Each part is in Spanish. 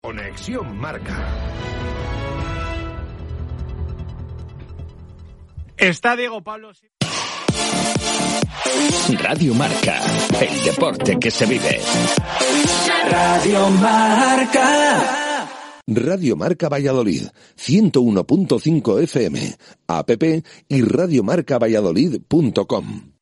Conexión Marca. Está Diego Pablo. Radio Marca, el deporte que se vive. Radio Marca. Radio Marca Valladolid, 101.5 FM, app y radiomarcavalladolid.com.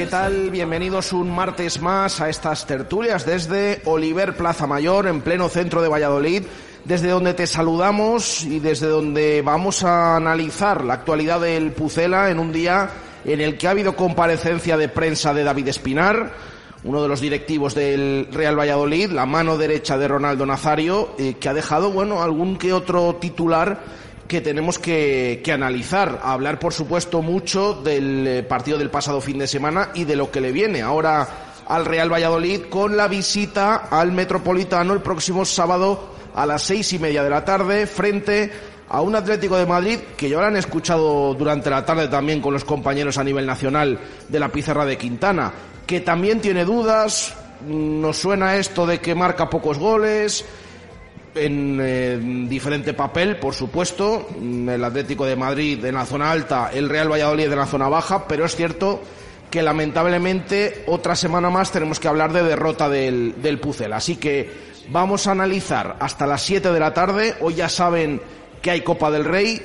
¿Qué tal? Bienvenidos un martes más a estas tertulias desde Oliver Plaza Mayor, en pleno centro de Valladolid, desde donde te saludamos y desde donde vamos a analizar la actualidad del Pucela en un día en el que ha habido comparecencia de prensa de David Espinar, uno de los directivos del Real Valladolid, la mano derecha de Ronaldo Nazario, eh, que ha dejado, bueno, algún que otro titular que tenemos que, analizar. Hablar, por supuesto, mucho del eh, partido del pasado fin de semana y de lo que le viene ahora al Real Valladolid con la visita al Metropolitano el próximo sábado a las seis y media de la tarde frente a un Atlético de Madrid que ya lo han escuchado durante la tarde también con los compañeros a nivel nacional de la pizarra de Quintana, que también tiene dudas, nos suena esto de que marca pocos goles, en eh, diferente papel, por supuesto, el Atlético de Madrid en la zona alta, el Real Valladolid en la zona baja, pero es cierto que lamentablemente otra semana más tenemos que hablar de derrota del, del Pucel. Así que vamos a analizar hasta las 7 de la tarde. Hoy ya saben que hay Copa del Rey.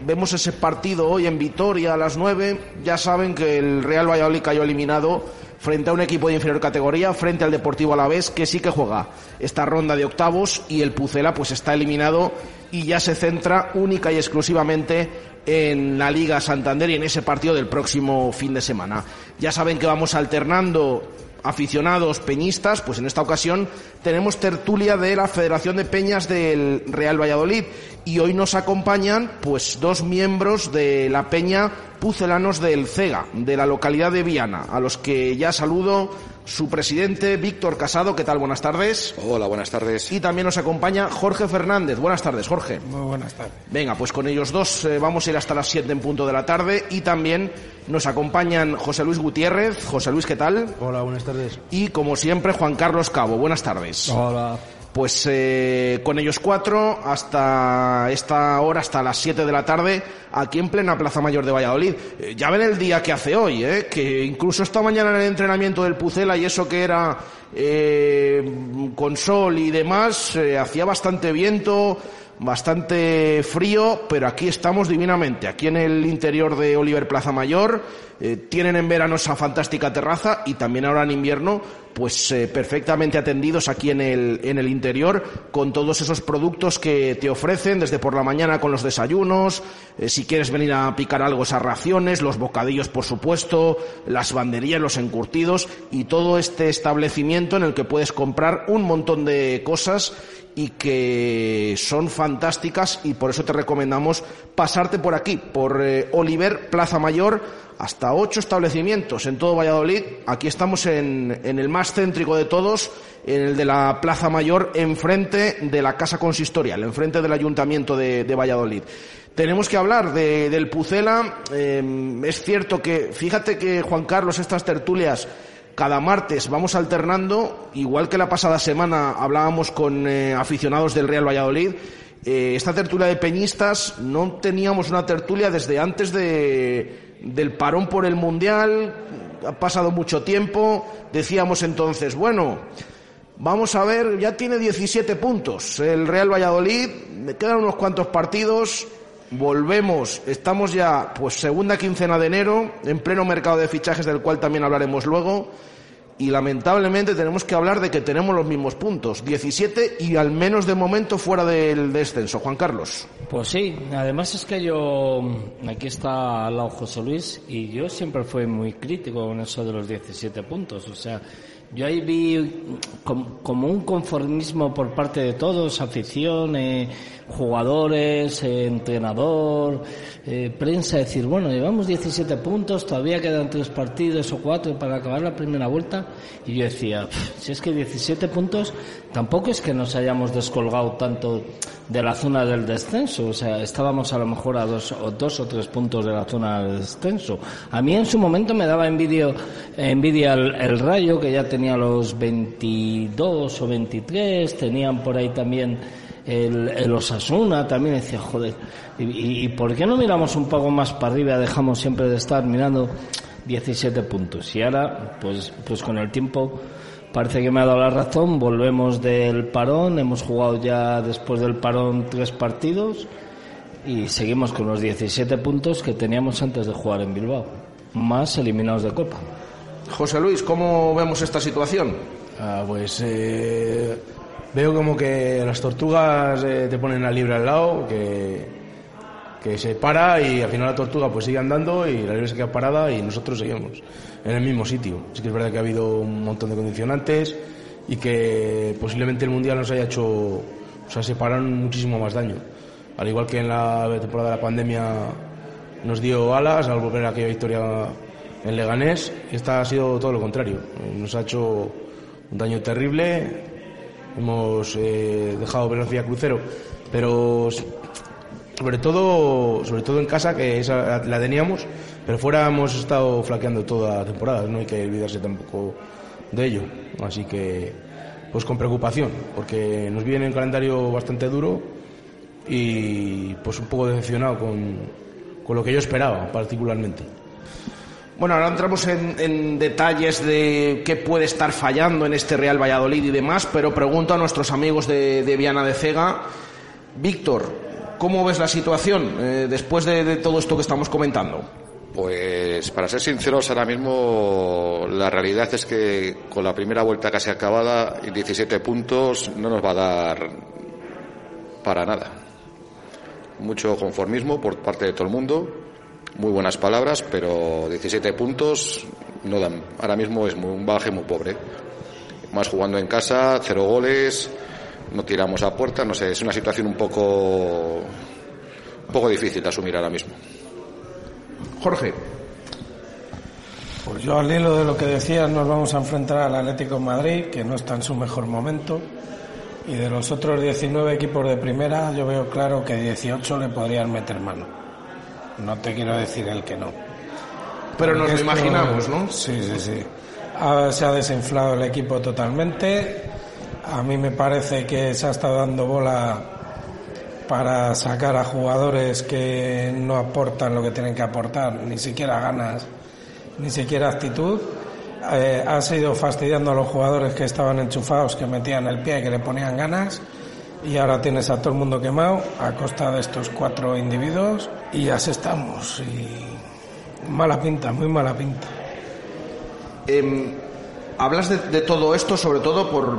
Vemos ese partido hoy en Vitoria a las 9. Ya saben que el Real Valladolid cayó eliminado frente a un equipo de inferior categoría, frente al Deportivo Alavés, que sí que juega esta ronda de octavos y el Pucela pues está eliminado y ya se centra única y exclusivamente en la Liga Santander y en ese partido del próximo fin de semana. Ya saben que vamos alternando aficionados peñistas, pues en esta ocasión tenemos tertulia de la Federación de Peñas del Real Valladolid. Y hoy nos acompañan pues dos miembros de la Peña Pucelanos del CEGA, de la localidad de Viana, a los que ya saludo su presidente Víctor Casado. ¿Qué tal? Buenas tardes. Hola, buenas tardes. Y también nos acompaña Jorge Fernández. Buenas tardes, Jorge. Muy buenas tardes. Venga, pues con ellos dos eh, vamos a ir hasta las 7 en punto de la tarde y también nos acompañan José Luis Gutiérrez. José Luis, ¿qué tal? Hola, buenas tardes. Y como siempre, Juan Carlos Cabo. Buenas tardes. Hola. Pues eh, con ellos cuatro hasta esta hora, hasta las 7 de la tarde, aquí en plena Plaza Mayor de Valladolid. Eh, ya ven el día que hace hoy, ¿eh? que incluso esta mañana en el entrenamiento del Pucela y eso que era eh, con sol y demás, eh, hacía bastante viento, bastante frío, pero aquí estamos divinamente, aquí en el interior de Oliver Plaza Mayor. Eh, tienen en verano esa fantástica terraza y también ahora en invierno, pues eh, perfectamente atendidos aquí en el, en el interior con todos esos productos que te ofrecen desde por la mañana con los desayunos, eh, si quieres venir a picar algo esas raciones, los bocadillos por supuesto, las banderías, los encurtidos y todo este establecimiento en el que puedes comprar un montón de cosas y que son fantásticas y por eso te recomendamos pasarte por aquí, por eh, Oliver Plaza Mayor, hasta ocho establecimientos en todo Valladolid. Aquí estamos en, en, el más céntrico de todos, en el de la Plaza Mayor, enfrente de la Casa Consistorial, enfrente del Ayuntamiento de, de Valladolid. Tenemos que hablar de, del Pucela. Eh, es cierto que, fíjate que Juan Carlos, estas tertulias cada martes. Vamos alternando, igual que la pasada semana hablábamos con eh, aficionados del Real Valladolid. Eh, esta tertulia de peñistas no teníamos una tertulia desde antes de, del parón por el Mundial, ha pasado mucho tiempo, decíamos entonces, bueno, vamos a ver, ya tiene 17 puntos el Real Valladolid, me quedan unos cuantos partidos, volvemos, estamos ya pues segunda quincena de enero, en pleno mercado de fichajes del cual también hablaremos luego, y lamentablemente tenemos que hablar de que tenemos los mismos puntos, 17 y al menos de momento fuera del descenso. Juan Carlos. Pues sí, además es que yo, aquí está al lado José Luis, y yo siempre fui muy crítico con eso de los 17 puntos, o sea, yo ahí vi como un conformismo por parte de todos, afición, eh, jugadores, eh, entrenador, eh, prensa, decir, bueno, llevamos 17 puntos, todavía quedan tres partidos o cuatro para acabar la primera vuelta. Y yo decía, si es que 17 puntos, tampoco es que nos hayamos descolgado tanto de la zona del descenso, o sea, estábamos a lo mejor a dos o, dos o tres puntos de la zona del descenso. A mí en su momento me daba envidia, envidia el, el Rayo, que ya tenía los 22 o 23, tenían por ahí también el, el Osasuna también decía, joder, ¿y, ¿y, por qué no miramos un poco más para arriba? Dejamos siempre de estar mirando 17 puntos. Y ahora, pues, pues con el tiempo, parece que me ha dado la razón. Volvemos del parón, hemos jugado ya después del parón tres partidos y seguimos con los 17 puntos que teníamos antes de jugar en Bilbao, más eliminados de Copa. José Luis, ¿cómo vemos esta situación? Ah, pues eh, veo como que las tortugas eh, te ponen al libre al lado, que, que se para y al final la tortuga pues sigue andando y la libre se queda parada y nosotros seguimos en el mismo sitio. Sí que es verdad que ha habido un montón de condicionantes y que posiblemente el Mundial nos haya hecho, o sea, separan muchísimo más daño. Al igual que en la temporada de la pandemia nos dio alas al volver a aquella victoria en Leganés, esta ha sido todo lo contrario. Nos ha hecho un daño terrible, hemos eh, dejado velocidad crucero, pero sobre todo, sobre todo en casa, que esa la teníamos, pero fuera hemos estado flaqueando toda la temporada, no hay que olvidarse tampoco de ello. Así que, pues con preocupación, porque nos viene un calendario bastante duro y pues un poco decepcionado con, con lo que yo esperaba particularmente. Bueno, ahora entramos en, detalles de qué puede estar fallando en este Real Valladolid y demás, pero pregunto a nuestros amigos de, de Viana de Cega. Víctor, ¿cómo ves la situación eh, después de, de todo esto que estamos comentando? Pues para ser sinceros, ahora mismo la realidad es que con la primera vuelta casi acabada y 17 puntos no nos va a dar para nada. Mucho conformismo por parte de todo el mundo, muy buenas palabras, pero 17 puntos no dan. Ahora mismo es muy, un baje muy pobre. Más jugando en casa, cero goles, no tiramos a puerta, no sé, es una situación un poco, un poco difícil de asumir ahora mismo. Jorge. Pues yo al hilo de lo que decías, nos vamos a enfrentar al Atlético de Madrid, que no está en su mejor momento. Y de los otros 19 equipos de primera, yo veo claro que 18 le podrían meter mano. No te quiero decir el que no. Pero nos lo imaginamos, ¿no? Sí, sí, sí. Ahora se ha desinflado el equipo totalmente. A mí me parece que se ha estado dando bola para sacar a jugadores que no aportan lo que tienen que aportar, ni siquiera ganas, ni siquiera actitud. Eh, ha sido fastidiando a los jugadores que estaban enchufados, que metían el pie, que le ponían ganas. Y ahora tienes a todo el mundo quemado a costa de estos cuatro individuos y así estamos. Y mala pinta, muy mala pinta. Eh, hablas de, de, todo esto sobre todo por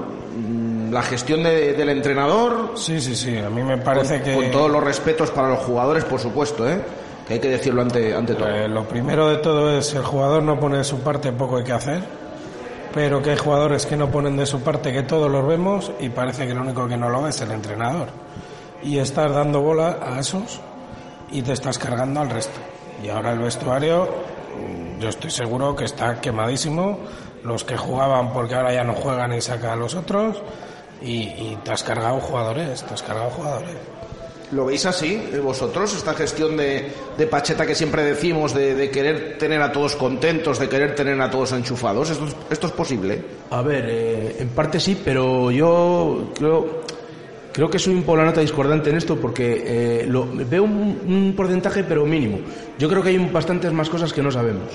la gestión de, del entrenador. Sí, sí, sí. A mí me parece con, que. Con todos los respetos para los jugadores, por supuesto, ¿eh? Que hay que decirlo ante, ante todo. Eh, lo primero de todo es el jugador no pone de su parte, poco hay que hacer. Pero que hay jugadores que no ponen de su parte, que todos los vemos y parece que lo único que no lo ve es el entrenador. y estás dando bola a esos y te estás cargando al resto. Y ahora el vestuario, yo estoy seguro que está quemadísimo. Los que jugaban porque ahora ya no juegan y sacan a los otros. Y, y te has cargado jugadores, te has cargado jugadores. ¿Lo veis así eh, vosotros, esta gestión de, Pacheta que siempre decimos, de, querer tener a todos contentos, de querer tener a todos enchufados? ¿Esto, es- esto es posible? A ver, eh, en parte sí, pero yo creo, creo que soy un poco la nota discordante en esto porque eh, lo, veo un, un porcentaje, pero mínimo. Yo creo que hay bastantes más cosas que no sabemos.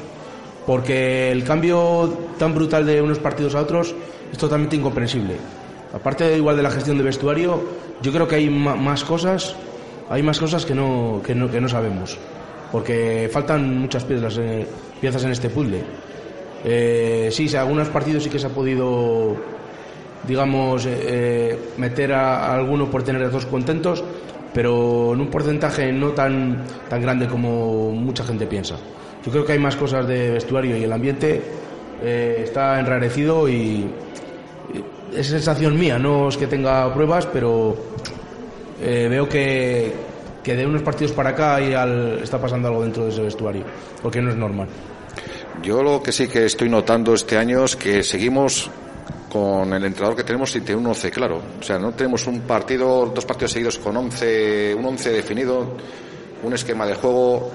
Porque el cambio tan brutal de unos partidos a otros es totalmente incomprensible. Aparte igual de la gestión de vestuario, yo creo que hay más cosas, hay más cosas que no, que no, que no sabemos. Porque faltan muchas piezas, eh, en este puzzle. Eh, sí, sí, algunos partidos sí que se ha podido, digamos, eh, eh, meter a, a alguno por tener a todos contentos, pero en un porcentaje no tan, tan grande como mucha gente piensa. Yo creo que hay más cosas de vestuario y el ambiente está enrarecido y es sensación mía, no es que tenga pruebas, pero eh, veo que, que de unos partidos para acá y al- está pasando algo dentro de ese vestuario, porque no es normal. Yo lo que sí que estoy notando este año es que seguimos con el entrenador que tenemos sin tener un 11 claro. O sea, no tenemos un partido, dos partidos seguidos con 11, un 11 definido, un esquema de juego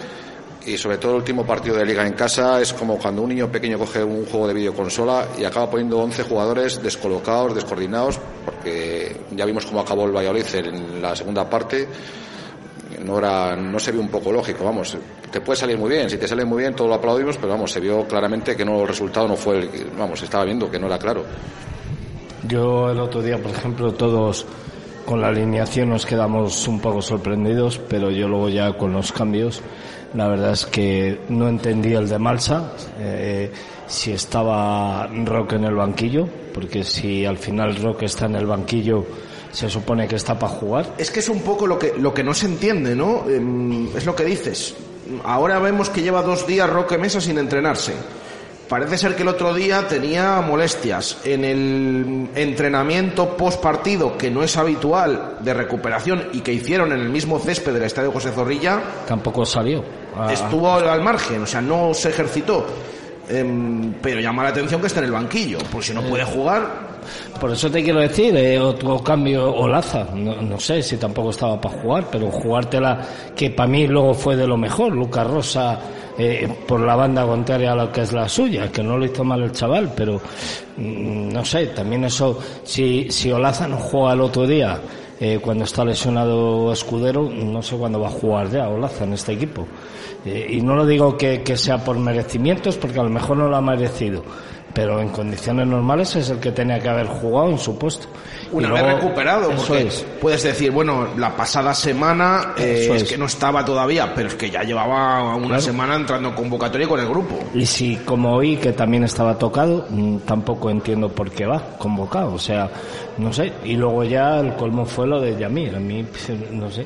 y sobre todo el último partido de liga en casa es como cuando un niño pequeño coge un juego de videoconsola y acaba poniendo 11 jugadores descolocados, descoordinados, porque ya vimos cómo acabó el Valladolid en la segunda parte. No era no se vio un poco lógico vamos te puede salir muy bien si te sale muy bien todo lo aplaudimos pero vamos se vio claramente que no el resultado no fue el que- vamos estaba viendo que no era claro. Yo el otro día, por ejemplo, todos con la alineación nos quedamos un poco sorprendidos, pero yo luego ya con los cambios, la verdad es que no entendí el de Malsa, eh, si estaba Roque en el banquillo, porque si al final Roque está en el banquillo, se supone que está para jugar. Es que es un poco lo que, lo que no se entiende, ¿no? Em, es lo que dices. Ahora vemos que lleva dos días Roque Mesa sin entrenarse. Parece ser que el otro día tenía molestias. En el entrenamiento post partido, que no es habitual, de recuperación y que hicieron en el mismo césped del Estadio José Zorrilla, Tampoco salió. Ah, estuvo al margen, o sea, no se ejercitó. Em, pero llama la atención que esté en el banquillo, porque si no puede jugar, Por eso te quiero decir, eh, otro cambio Olaza, no, no sé si tampoco estaba para jugar, pero jugártela, que para mí luego fue de lo mejor, Lucas Rosa eh, por la banda contraria a lo que es la suya, que no lo hizo mal el chaval, pero mm, no sé, también eso, si, si Olaza no juega el otro día, eh, cuando está lesionado Escudero, no sé cuándo va a jugar ya Olaza en este equipo. Eh, y no lo digo que, que sea por merecimientos, porque a lo mejor no lo ha merecido, pero en condiciones normales es el que tenía que haber jugado en su puesto. una vez recuperado, eso porque es. puedes decir, bueno, la pasada semana eh, es. es. que no estaba todavía, pero es que ya llevaba una Claro. semana entrando en convocatoria con el grupo. Y si, como oí que también estaba tocado, mm, tampoco entiendo por qué va convocado. O sea, no sé. Y luego ya el colmo fue lo de Yamir. A mí, no sé.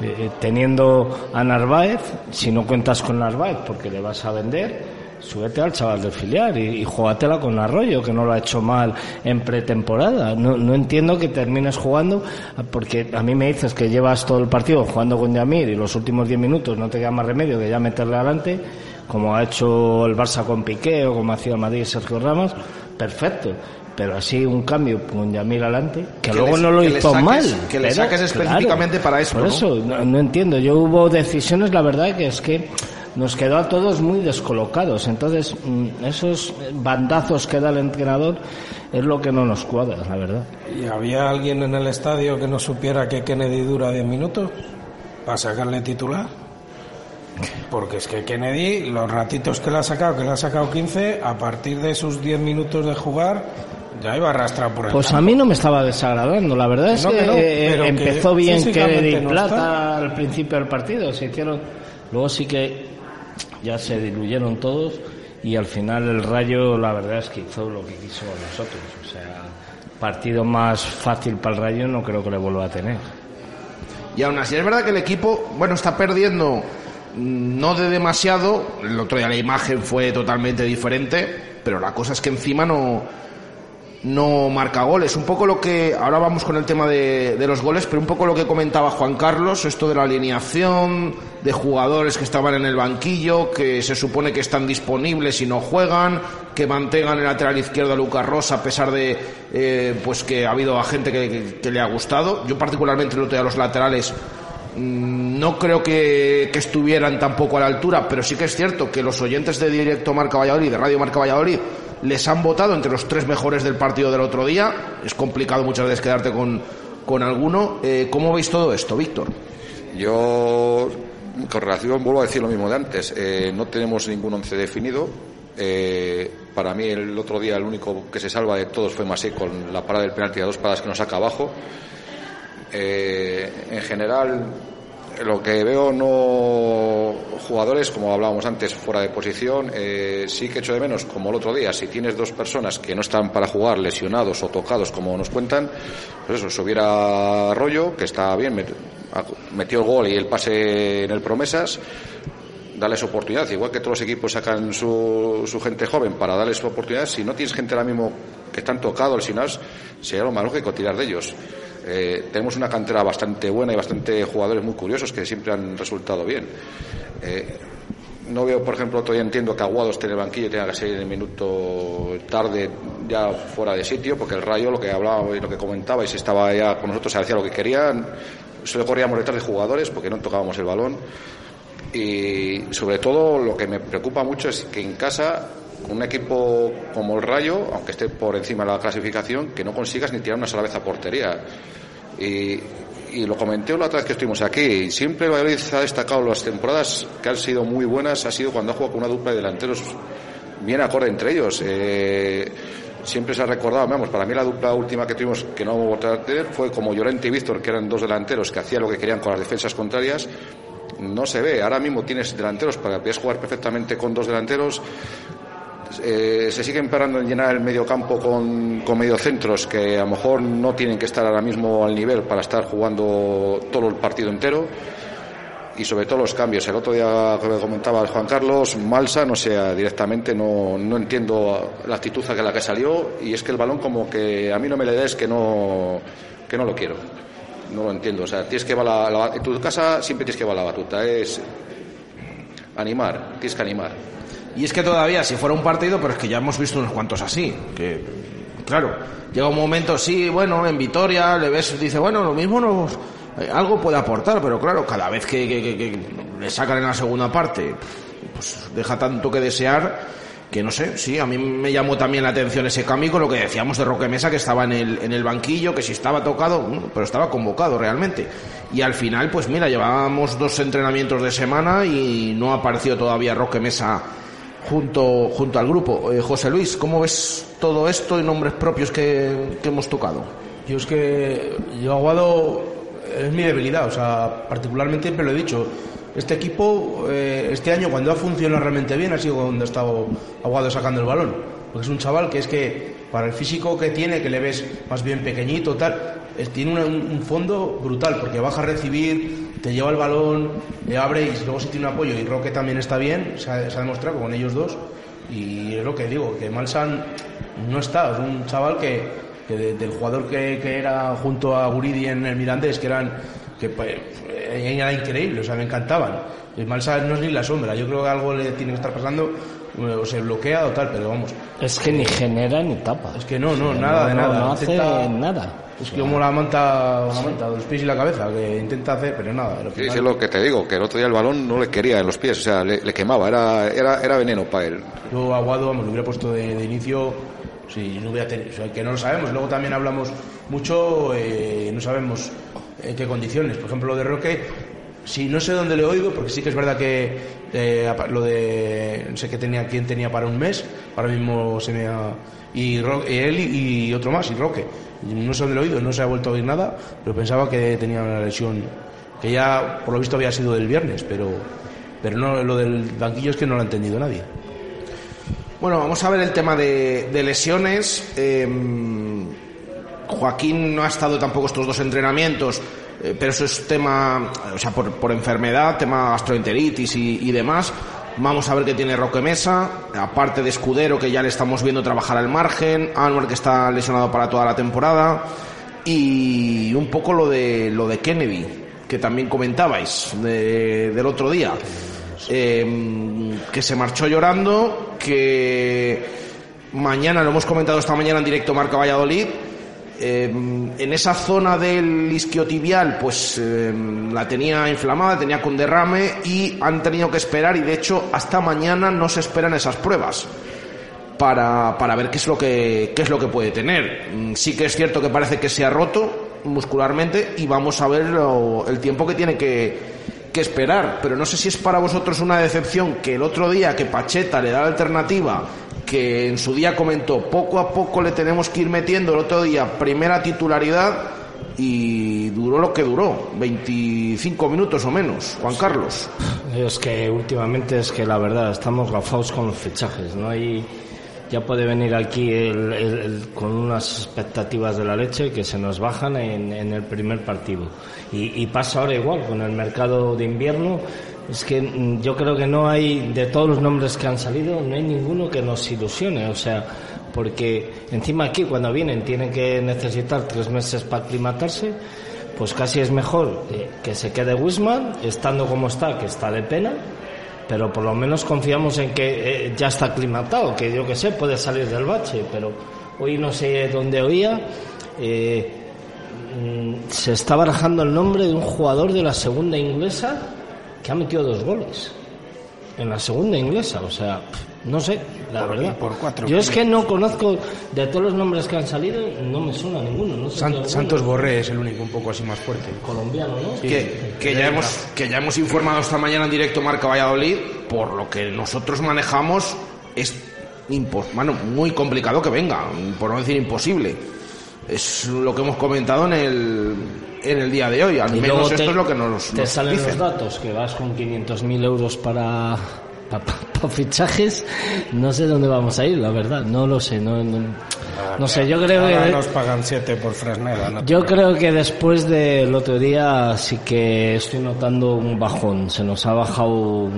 Eh, eh, teniendo a Narváez, si no cuentas con Narváez porque le vas a vender, súbete al chaval del filial y, y júgatela con Arroyo, que no lo ha hecho mal en pretemporada. No, no entiendo que termines jugando, porque a mí me dices que llevas todo el partido jugando con Yamir y los últimos 10 minutos no te queda más remedio que ya meterle adelante, como ha hecho el Barça con Piqué o como hacía el Madrid y Sergio Ramos, perfecto. Pero así un cambio con Yamir adelante, que, Que luego no lo hizo saques- mal. que le pero, saques específicamente para eso, Por ¿no? eso, no, no entiendo. Yo hubo decisiones, la verdad, que es que nos quedó a todos muy descolocados. Entonces, mm, esos bandazos que da el entrenador es lo que no nos cuadra, la verdad. ¿Y había alguien en el estadio que no supiera que Kennedy dura 10 minutos para sacarle titular? Porque es que Kennedy, los ratitos que le ha sacado, que le ha sacado 15, a partir de sus 10 minutos de jugar, ya iba arrastrado por el Pues a mí no me estaba desagradando. La verdad es no, que, que no, eh, que empezó bien Kennedy no Plata está. al principio del partido. Se hicieron, luego sí que ya se diluyeron todos y al final el Rayo, la verdad es que hizo lo que quiso a nosotros. O sea, partido más fácil para el Rayo no creo que le vuelva a tener. Y aún así es verdad que el equipo, bueno, está perdiendo mm, no de demasiado, el otro día la imagen fue totalmente diferente, pero la cosa es que encima no no marca goles. Un poco lo que, ahora vamos con el tema de, de, los goles, pero un poco lo que comentaba Juan Carlos, esto de la alineación, de jugadores que estaban en el banquillo, que se supone que están disponibles y no juegan, que mantengan el lateral izquierdo a Lucas Rosa a pesar de eh, pues que ha habido a gente que, le ha gustado. Yo particularmente lo a los laterales mmm, no creo que, que estuvieran tampoco a la altura, pero sí que es cierto que los oyentes de Directo Marca Valladolid, de Radio Marca Valladolid, les han votado entre los tres mejores del partido del otro día. Es complicado muchas veces quedarte con, con alguno. Eh, ¿Cómo veis todo esto, Víctor? Yo, con relación, vuelvo a decir lo mismo de antes. Eh, no tenemos ningún once definido. Eh, para mí, el otro día, el único que se salva de todos fue Masé con la parada del penalti a dos paradas que nos saca abajo. en general, lo que veo no jugadores, como hablábamos antes, fuera de posición, eh, sí que echo de menos, como el otro día, si tienes dos personas que no están para jugar, lesionados o tocados, como nos cuentan, pues eso, subiera rollo, que está bien, metió el gol y el pase en el promesas, darles oportunidad, igual que todos los equipos sacan su, su gente joven para darles oportunidad, si no tienes gente ahora mismo que están tocados, lesionados, sería lo más lógico tirar de ellos. Eh, tenemos una cantera bastante buena y bastante jugadores muy curiosos que siempre han resultado bien. Eh, no veo, por ejemplo, todavía entiendo que Aguado esté en el banquillo tenga que salir en el minuto tarde ya fuera de sitio, porque el Rayo, lo que hablaba y lo que comentaba, y si estaba ya con nosotros, se hacía lo que querían, solo corríamos detrás de jugadores porque no tocábamos el balón. Y sobre todo, lo que me preocupa mucho es que en casa un equipo como el Rayo, aunque esté por encima de la clasificación, que no consigas ni tirar una sola vez a portería. Y, lo comenté la otra vez que estuvimos aquí. Siempre Valladolid ha destacado las temporadas que han sido muy buenas, ha sido cuando ha jugado con una dupla de delanteros bien acorde entre ellos. Eh, siempre se ha recordado, vamos, para mí la dupla última que tuvimos que no vamos a tener fue como Llorente y Víctor, que eran dos delanteros que hacían lo que querían con las defensas contrarias. No se ve. Ahora mismo tienes delanteros para que puedas jugar perfectamente con dos delanteros eh, se sigue empeorando en llenar el medio campo con, con mediocentros que a lo mejor no tienen que estar ahora mismo al nivel para estar jugando todo el partido entero y sobre todo los cambios. El otro día comentaba Juan Carlos, Malsa, no sé, directamente no, no entiendo la actitud a la que salió y es que el balón como que a mí no me le des que no, que no lo quiero. No lo entiendo. O sea, tienes que la, la, en tu casa siempre tienes que llevar la batuta. Es animar, tienes que animar. Y es que todavía, si fuera un partido, pero es que ya hemos visto unos cuantos así. Que, claro, llega un momento, sí, bueno, en Vitoria, le ves, dice, bueno, lo mismo nos, eh, algo puede aportar, pero claro, cada vez que, que, que, que, le sacan en la segunda parte, pues deja tanto que desear que no sé, sí, a mí me llamó también la atención ese cambio con lo que decíamos de Roque Mesa, que estaba en el, en el banquillo, que si estaba tocado, pero estaba convocado realmente. Y al final, pues mira, llevábamos dos entrenamientos de semana y no ha aparecido todavía Roque Mesa junto, junto al grupo. Eh, José Luis, ¿cómo ves todo esto y nombres propios que, que hemos tocado? Yo es que yo Aguado es mi debilidad, o sea, particularmente siempre lo he dicho. Este equipo, eh, este año, cuando ha funcionado realmente bien, ha sido cuando ha estado Aguado sacando el balón. Porque es un chaval que es que, para el físico que tiene, que le ves más bien pequeñito, tal, tiene un, fondo brutal, porque baja a recibir, te lleva el balón, le abre y luego si tiene un apoyo y Roque también está bien, se ha, demostrado con ellos dos. Y es lo que digo, que Malsan no está, es un chaval que, que de, del jugador que, que, era junto a Guridi en el Mirandés, que eran que pues, era increíble, o sea, me encantaban. Malsan no es ni la sombra, yo creo que algo le tiene que estar pasando o se bloquea o tal, pero vamos. Es que ni genera ni tapa. Es que no, no, nada no, de nada. No hace intenta, nada. Es que como la manta, la manta, los pies y la cabeza, que intenta hacer, pero nada. Sí, final... es lo que te digo, que el otro día el balón no le quería en los pies, o sea, le, le quemaba, era, era, era veneno para él. Yo Aguado, vamos, lo hubiera puesto de, de inicio, si no hubiera tenido, o sea, que no lo sabemos. Luego también hablamos mucho, eh, no sabemos en qué condiciones. Por ejemplo, lo de Roque, Sí, no sé dónde le oído, porque sí que es verdad que eh, lo de. No sé qué tenía, quién tenía para un mes, ahora mismo se me ha. Y, él y, otro más, y Roque. No sé dónde lo he oído, no se ha vuelto a oír nada, pero pensaba que tenía una lesión que ya, por lo visto, había sido del viernes, pero, pero no, lo del banquillo es que no lo ha entendido nadie. Bueno, vamos a ver el tema de, de lesiones. Eh, Joaquín no ha estado tampoco estos dos entrenamientos pero eso es tema, o sea, por, por enfermedad, tema gastroenteritis y, y demás. Vamos a ver qué tiene Roque Mesa, aparte de Escudero, que ya le estamos viendo trabajar al margen, Anwar, que está lesionado para toda la temporada, y un poco lo de, lo de Kennedy, que también comentabais de- del otro día, eh, que se marchó llorando, que mañana, lo hemos comentado esta mañana en directo Marca Valladolid, eh, en esa zona del isquiotibial, pues eh, la tenía inflamada, tenía con derrame y han tenido que esperar y de hecho hasta mañana no se esperan esas pruebas para, para ver qué es lo que qué es lo que puede tener. Mm, Sí que es cierto que parece que se ha roto muscularmente y vamos a ver lo- el tiempo que tiene que, que esperar. Pero no sé si es para vosotros una decepción que el otro día que Pacheta le da la alternativa, que en su día comentó, poco a poco le tenemos que ir metiendo el otro día primera titularidad y duró lo que duró, 25 minutos o menos, Juan Carlos. Es que últimamente es que la verdad estamos gafados con los fichajes, no hay ya puede venir aquí el- el- el- con unas expectativas de la leche que se nos bajan en, en el primer partido. Y, y pasa ahora igual con el mercado de invierno es que mm, yo creo que no hay de todos los nombres que han salido no hay ninguno que nos ilusione o sea porque encima aquí cuando vienen tienen que necesitar tres meses para aclimatarse pues casi es mejor que, que se quede Wisman, estando como está, que está de pena, pero por lo menos confiamos en que eh, ya está aclimatado, que yo que sé, puede salir del bache, pero hoy no sé dónde oía, eh, mm, se está barajando el nombre de un jugador de la segunda inglesa que ha metido dos goles. En la segunda inglesa, o sea, no sé, la Por- verdad. por cuatro Yo es que no conozco, de todos los nombres que han salido, no me suena ninguno. No sé si San- alguno. Santos Borré es el único un poco así más fuerte. Colombiano, ¿no? que, que ya hemos que ya hemos informado esta mañana en directo Marca Valladolid por lo que nosotros manejamos es bueno, muy complicado que venga por no decir imposible es lo que hemos comentado en el en el día de hoy al Y menos luego esto es lo que nos, te nos salen dicen. los datos que vas con 500.000 euros para, para, fichajes no sé dónde vamos a ir la verdad no lo sé no, no, no sé yo creo Ahora que nos pagan 7 por Fresneda. ¿no? yo creo que después del otro día sí que estoy notando un bajón. Se nos ha bajado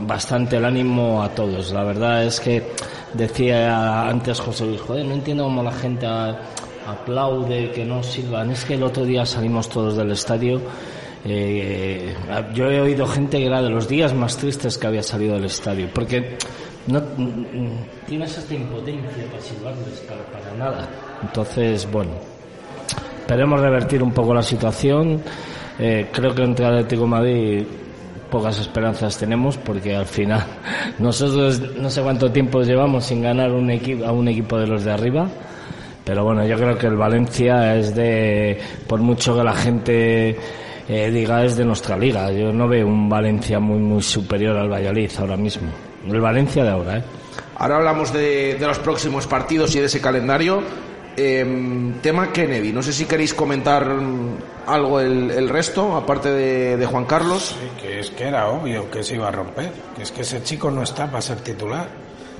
bastante el ánimo a todos. La verdad es que decía antes José Luis, joder, no entiendo cómo la gente a- aplaude, que no sirvan. Es que el otro día salimos todos del estadio. eh, yo he oído gente que era de los días más tristes que había salido del estadio. Porque no mm, tienes esta impotencia para silbarles para, para nada. Entonces, bueno, Esperemos revertir un poco la situación. Eh, creo que entre Atlético Madrid pocas esperanzas tenemos porque al final nosotros no sé cuánto tiempo llevamos sin ganar un equipo a un equipo de los de arriba. Pero bueno, yo creo que el Valencia es de, por mucho que la gente eh, diga, es de nuestra liga. Yo no veo un Valencia muy, muy superior al Valladolid ahora mismo. El Valencia de ahora, ¿eh? ahora hablamos de, de los próximos partidos y de ese calendario Em, tema Kennedy no sé si queréis comentar algo el, el resto aparte de, de Juan Carlos Sí, que es que era obvio que se iba a romper, que es que ese chico no está para ser titular.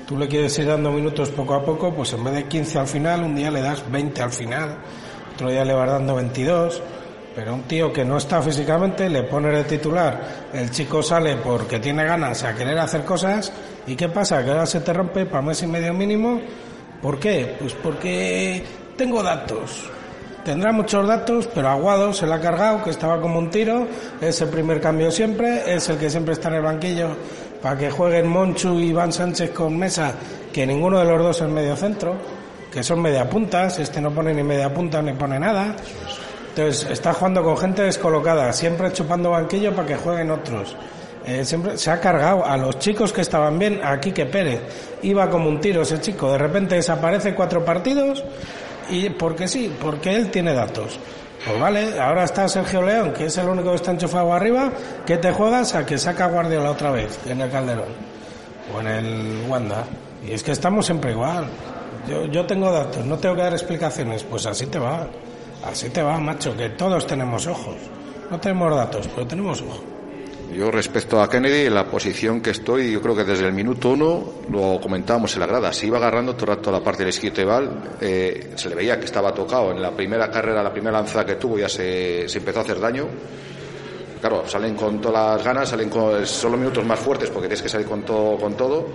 Tú le quieres ir dando minutos poco a poco, pues en vez de 15 al final, un día le das 20 al final, otro día le vas dando 22, pero un tío que no está físicamente, le pone de titular, el chico sale porque tiene ganas a querer hacer cosas, ¿y qué pasa? Que ahora se te rompe para mes y medio mínimo, ¿por qué? Pues porque tengo datos. Tendrá muchos datos, pero Aguado se la ha cargado, que estaba como un tiro. Es el primer cambio siempre, es el que siempre está en el banquillo para que jueguen Monchu y Iván Sánchez con Mesa, que ninguno de los dos es medio centro, que son media puntas. Este no pone ni media punta ni pone nada. Entonces está jugando con gente descolocada, siempre chupando banquillo para que jueguen otros. Eh, siempre se ha cargado a los chicos que estaban bien, a Quique Pérez. Iba como un tiro ese chico, de repente desaparece cuatro partidos y porque sí, porque él tiene datos. Pues vale, ahora está Sergio León, que es el único que está enchufado arriba, que te juegas a que saca Guardiola otra vez en el Calderón o en el Wanda. Y es que estamos siempre igual. Yo, yo tengo datos, no tengo que dar explicaciones, pues así te va. Así te va, macho, que todos tenemos ojos. No tenemos datos, pero tenemos ojos. Yo respecto a Kennedy, en la posición que estoy, yo creo que desde el minuto uno lo comentábamos en la grada, se iba agarrando todo el rato la parte del esquitebal, eh, se le veía que estaba tocado en la primera carrera, la primera lanzada que tuvo ya se, se empezó a hacer daño. claro, salen con todas las ganas, salen con, son los minutos más fuertes porque tienes que salir con todo, con todo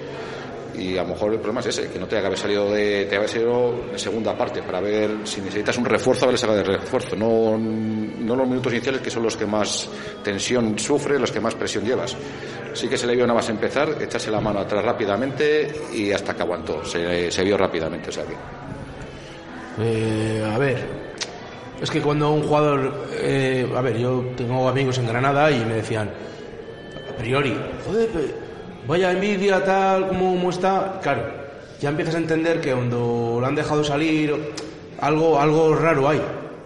y a lo mejor el problema es ese, que no que haber salido de, te haber salido de segunda parte para ver si necesitas un refuerzo, haber sacado de refuerzo, no, no los minutos iniciales que son los que más tensión sufre, los que más presión llevas. Sí que se le vio nada más empezar, echarse la mano atrás rápidamente y hasta que aguantó, se, se vio rápidamente, o sea que... Eh, a ver, es que cuando un jugador, eh, a ver, yo tengo amigos en Granada y me decían, a priori, joder, vaya envidia tal como, está, claro, ya empiezas a entender que cuando lo han dejado salir, algo, algo raro hay,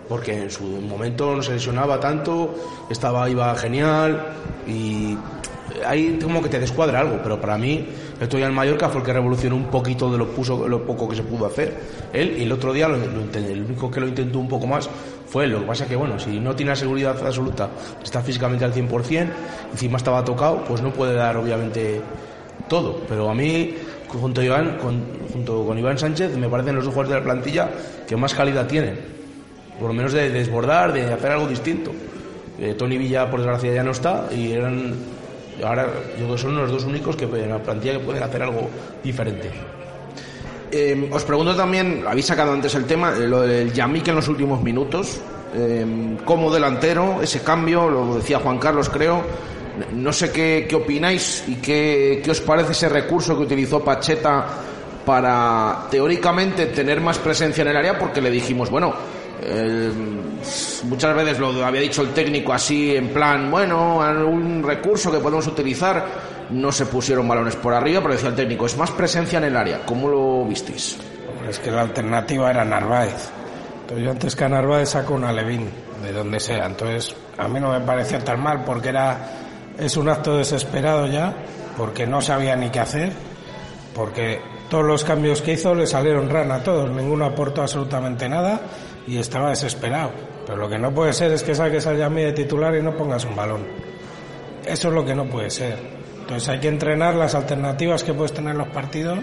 porque en su momento no se lesionaba tanto, estaba, iba genial y ahí como que te descuadra algo, pero para mí estoy en Mallorca fue el que revolucionó un poquito de lo, puso, lo poco que se pudo hacer. Él, y el otro día, lo, el único que lo intentó un poco más fue. Lo que pasa es que, bueno, si no tiene la seguridad absoluta, está físicamente al 100%, encima estaba tocado, pues no puede dar, obviamente, todo. Pero a mí, junto, Iván, con, junto con Iván Sánchez, me parecen los dos jugadores de la plantilla que más calidad tienen. Por lo menos de, desbordar, de hacer algo distinto. Eh, Tony Villa, por desgracia, ya no está y eran ahora yo creo que son los dos únicos que en la plantilla que pueden hacer algo diferente. Eh, os pregunto también, habéis sacado antes el tema, eh, lo del Yamik en los últimos minutos, eh, como delantero, ese cambio, lo decía Juan Carlos creo, no sé qué, opináis y qué, qué os parece ese recurso que utilizó Pacheta para teóricamente tener más presencia en el área porque le dijimos, bueno, muchas veces lo había dicho el técnico así en plan, bueno, un recurso que podemos utilizar, no se pusieron balones por arriba, pero decía el técnico, es más presencia en el área. ¿Cómo lo visteis? Es que la alternativa era Narváez. Entonces yo antes que a Narváez saco una Levín, de donde sea. Entonces a mí no me parecía tan mal porque era es un acto desesperado ya, porque no sabía ni qué hacer, porque todos los cambios que hizo le salieron rana a todos, ninguno aportó absolutamente nada y estaba desesperado. Pero lo que no puede ser es que saques a Yami de titular y no pongas un balón. Eso es lo que no puede ser. Entonces hay que entrenar las alternativas que puedes tener en los partidos,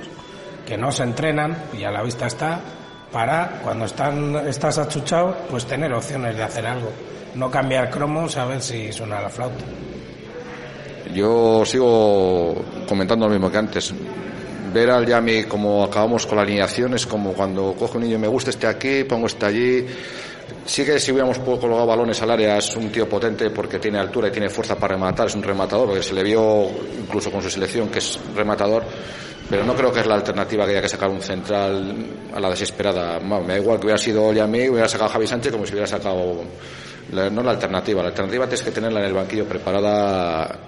que no se entrenan, y a la vista está, para cuando están, estás achuchado, pues tener opciones de hacer algo. No cambiar cromos a ver si suena la flauta. Yo sigo comentando lo mismo que antes ver al Yami como acabamos con la alineación es como cuando cojo un niño me gusta este aquí, pongo este allí. Sí que si hubiéramos colocado balones al área es un tío potente porque tiene altura y tiene fuerza para rematar, es un rematador, porque se le vio incluso con su selección que es rematador, pero no creo que es la alternativa que haya que sacar un central a la desesperada. me da igual que hubiera sido Yami, hubiera sacado Javi Sánchez como si hubiera sacado no la alternativa, la alternativa tienes que tenerla en el banquillo preparada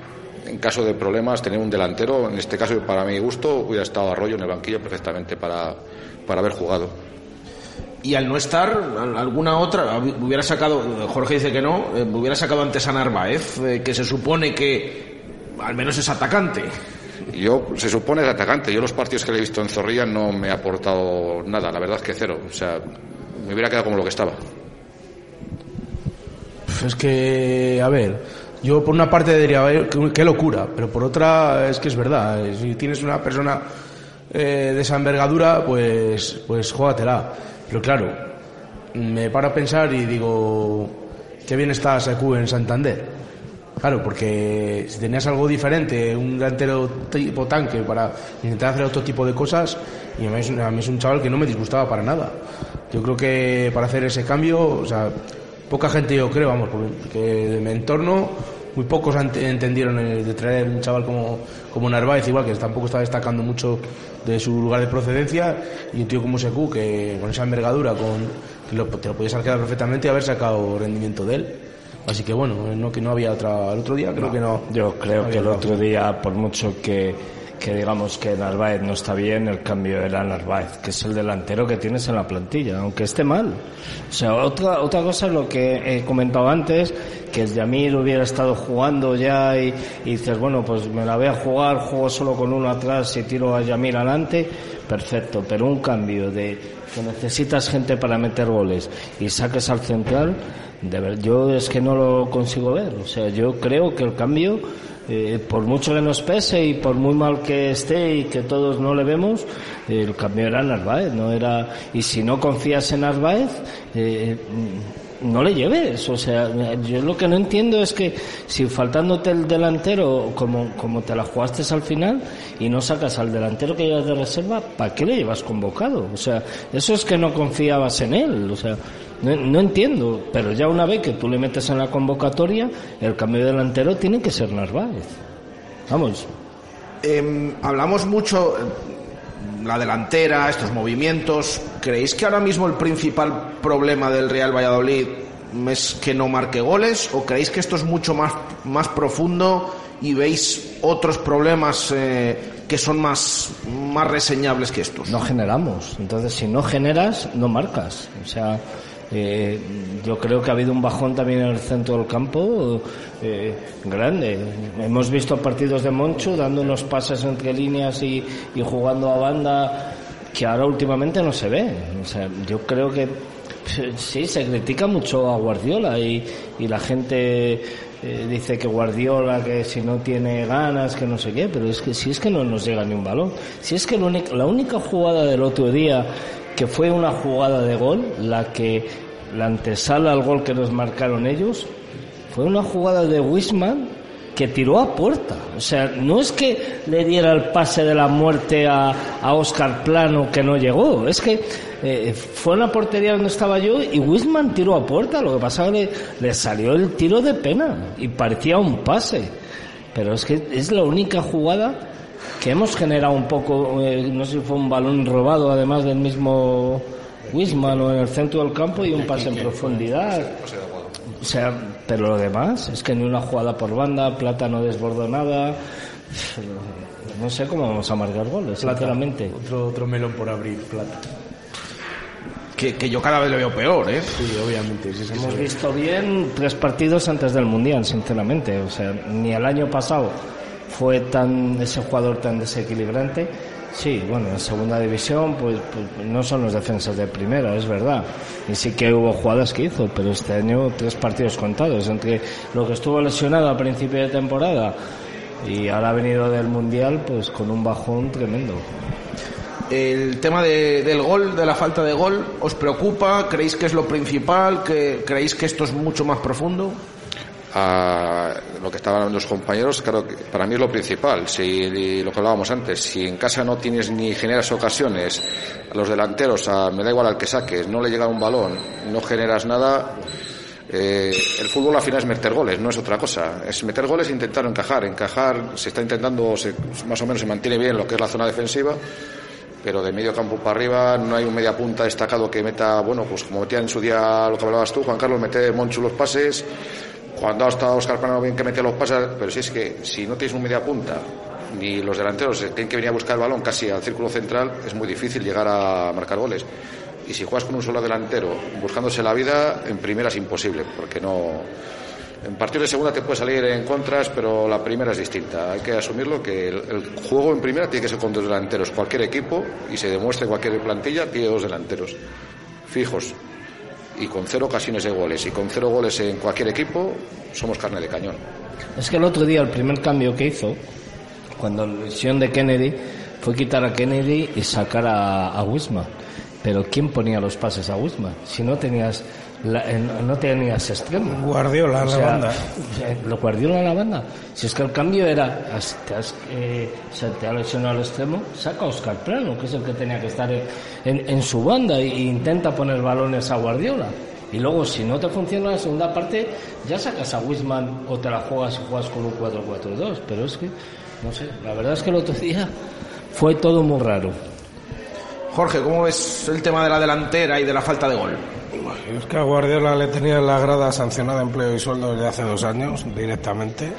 en caso de problemas, tener un delantero, en este caso, para mi gusto, hubiera estado Arroyo en el banquillo perfectamente para, para haber jugado. Y al no estar, alguna otra, hubiera sacado, Jorge dice que no, eh, hubiera sacado antes a Narváez, eh, que se supone que al menos es atacante. Yo, se supone es atacante. Yo los partidos que le he visto en Zorrilla no me ha aportado nada, la verdad es que cero. O sea, me hubiera quedado como lo que estaba. Es que, a ver, yo por una parte diría, qué locura, pero por otra es que es verdad. Si tienes una persona eh, de esa envergadura, pues, pues jógatela. Pero claro, me paro a pensar y digo, qué bien está Secu en Santander. Claro, porque si tenías algo diferente, un delantero tipo tanque para intentar hacer otro tipo de cosas, y a mí, es, a mí es un chaval que no me disgustaba para nada. Yo creo que para hacer ese cambio, o sea, poca gente yo creo, vamos, porque de mi entorno muy pocos entendieron de traer un chaval como, como Narváez, igual que tampoco está destacando mucho de su lugar de procedencia, y un tío como Secu, que con esa envergadura, con, que lo, te lo podías quedar perfectamente y haber sacado rendimiento de él. Así que bueno, no que no había otra. El otro día creo que no. Yo creo que el otro día, por mucho que que digamos que Narváez no está bien, el cambio era Narváez, que es el delantero que tienes en la plantilla, aunque esté mal. O sea, otra, otra cosa es lo que he comentado antes, que el Yamil hubiera estado jugando ya y, dices, bueno, pues me la voy a jugar, juego solo con uno atrás y tiro a Yamil adelante, perfecto, pero un cambio de que necesitas gente para meter goles y saques al central, de ver, yo es que no lo consigo ver. O sea, yo creo que el cambio eh, por mucho que nos pese y por muy mal que esté y que todos no le vemos, el cambio era Narváez, no era, y si no confías en Narváez, eh, no le lleves. O sea, yo lo que no entiendo es que si faltándote el delantero como, como te la jugaste al final y no sacas al delantero que llevas de reserva, ¿para qué le llevas convocado? O sea, eso es que no confiabas en él. O sea, no, no entiendo. Pero ya una vez que tú le metes en la convocatoria, el cambio de delantero tiene que ser Narváez. Vamos. Em, hablamos mucho la delantera, estos movimientos. ¿Creéis que ahora mismo el principal problema del Real Valladolid es que no marque goles? ¿O creéis que esto es mucho más, más profundo y veis otros problemas eh, que son más, más reseñables que estos? No generamos. Entonces, si no generas, no marcas. O sea, eh, yo creo que ha habido un bajón también en el centro del campo eh, grande. Hemos visto partidos de Monchu dando unos pases entre líneas y, y, jugando a banda que ahora últimamente no se ve. O sea, yo creo que sí, se critica mucho a Guardiola y, y la gente eh, dice que Guardiola, que si no tiene ganas, que no sé qué, pero es que si es que no nos llega ni un balón. Si es que la única, la única jugada del otro día que fue una jugada de gol, la que la antesala al gol que nos marcaron ellos, fue una jugada de Wisman que tiró a puerta. O sea, no es que le diera el pase de la muerte a, a Oscar Plano que no llegó, es que eh, fue en la portería donde estaba yo y Wisman tiró a puerta. Lo que pasa es que le, le salió el tiro de pena y parecía un pase. Pero es que es la única jugada que hemos generado un poco, eh, no sé si fue un balón robado además del mismo Wisman o en el centro del campo y un pase en profundidad. O sea, pero lo demás es que ni una jugada por banda, Plata no desbordó nada. No sé cómo vamos a marcar goles, sinceramente. Otro, otro melón por abrir, Plata. Que, que yo cada vez lo veo peor, ¿eh? Sí, obviamente. Sí, sí, Hemos sí. visto bien tres partidos antes del Mundial, sinceramente. O sea, ni el año pasado fue tan ese jugador tan desequilibrante. Sí, bueno, en segunda división pues, pues, no son los defensas de primera, es verdad. Y sí que hubo jugadas que hizo, pero este año tres partidos contados. Entre lo que estuvo lesionado a principio de temporada y ahora ha venido del Mundial pues con un bajón tremendo. El tema de, del gol, de la falta de gol, ¿os preocupa? ¿Creéis que es lo principal? ¿Que, ¿Creéis que esto es mucho más profundo? A lo que estaban los compañeros, claro que para mí es lo principal. Si lo que hablábamos antes, si en casa no tienes ni generas ocasiones, a los delanteros, a, me da igual al que saques, no le llega un balón, no generas nada. Eh, el fútbol al final es meter goles, no es otra cosa. Es meter goles e intentar encajar. Encajar se está intentando, se, más o menos se mantiene bien lo que es la zona defensiva, pero de medio campo para arriba no hay un media punta destacado que meta, bueno, pues como metía en su día lo que hablabas tú, Juan Carlos, mete Monchu los pases cuando ha estado Oscar Plano bien que mete los pases, pero si es que si no tienes un media punta ni los delanteros tienen que venir a buscar el balón casi al círculo central, es muy difícil llegar a marcar goles. Y si juegas con un solo delantero buscándose la vida, en primera es imposible, porque no. En partidos de segunda te puede salir en contras, pero la primera es distinta. Hay que asumirlo que el, el juego en primera tiene que ser con dos delanteros. Cualquier equipo, y se demuestre cualquier plantilla, tiene dos delanteros fijos y con cero ocasiones de goles y con cero goles en cualquier equipo, somos carne de cañón. Es que el otro día el primer cambio que hizo, cuando la lesión de Kennedy, fue quitar a Kennedy y sacar a, a Wisman. Pero ¿quién ponía los pases a Wisman? Si no tenías la, no tenías extremo. Guardiola en O la sea, banda. Lo Guardiola en la banda. Si es que el cambio era, has- te has, eh, se te ha lesionado al extremo, saca a Oscar Plano, que es el que tenía que estar en, en- en su banda e intenta poner balones a Guardiola. Y luego, si no te funciona la segunda parte, ya sacas a Wisman o te la juegas y juegas con un 4-4-2. Pero es que, no sé, la verdad es que el otro día fue todo muy raro. Jorge, ¿cómo ves el tema de la delantera y de la falta de gol? Es que a Guardiola le tenía en la grada sancionada empleo y sueldo desde hace dos años directamente.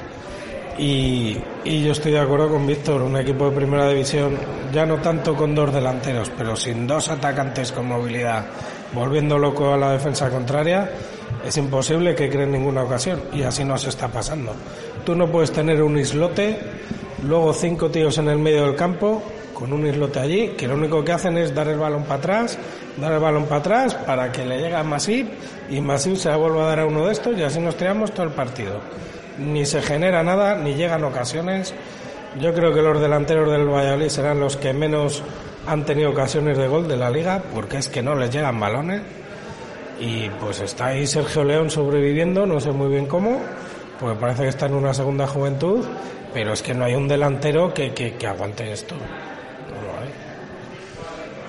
Y, y yo estoy de acuerdo con Víctor, un equipo de primera división, ya no tanto con dos delanteros, pero sin dos atacantes con movilidad, volviendo loco a la defensa contraria, es imposible que creen ninguna ocasión. Y así nos está pasando. Tú no puedes tener un islote, luego cinco tíos en el medio del campo, con un islote allí, que lo único que hacen es dar el balón para atrás, dar el balón para atrás para que le llegue a Masip y Masip se la vuelva a dar a uno de estos y así nos tiramos todo el partido. Ni se genera nada, ni llegan ocasiones. Yo creo que los delanteros del Valladolid serán los que menos han tenido ocasiones de gol de la liga, porque es que no les llegan balones. Y pues está ahí Sergio León sobreviviendo, no sé muy bien cómo, porque parece que está en una segunda juventud, pero es que no hay un delantero que, que, que aguante esto.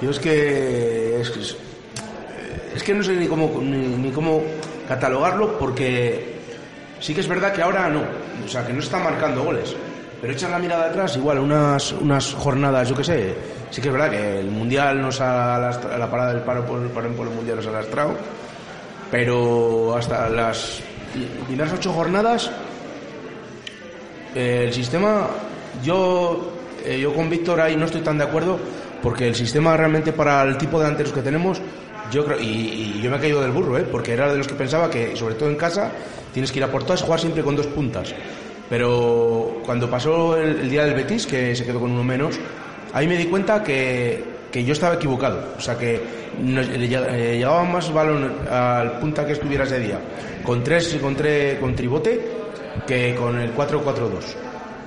Yo es que es, que- es que no sé ni cómo ni, cómo catalogarlo porque sí que es verdad que ahora no, o sea que no está marcando goles. Pero echas la mirada atrás, igual unas unas jornadas, yo qué sé, sí que es verdad que el mundial nos ha lastra- la parada del paro por, por el mundial nos ha lastrado, pero hasta las primeras ocho jornadas el sistema, yo, eh, yo con Víctor ahí no estoy tan de acuerdo porque el sistema realmente para el tipo de delanteros que tenemos, yo creo, y, y yo me he caído del burro, ¿eh? porque era de los que pensaba que, sobre todo en casa, tienes que ir a por todas, jugar siempre con dos puntas. Pero cuando pasó el, día del Betis, que se quedó con uno menos, ahí me di cuenta que, que yo estaba equivocado. O sea, que nos- eh, llegaba más balón al punta que estuviera ese día con tres con, tre- con tribote que con el 4-4-2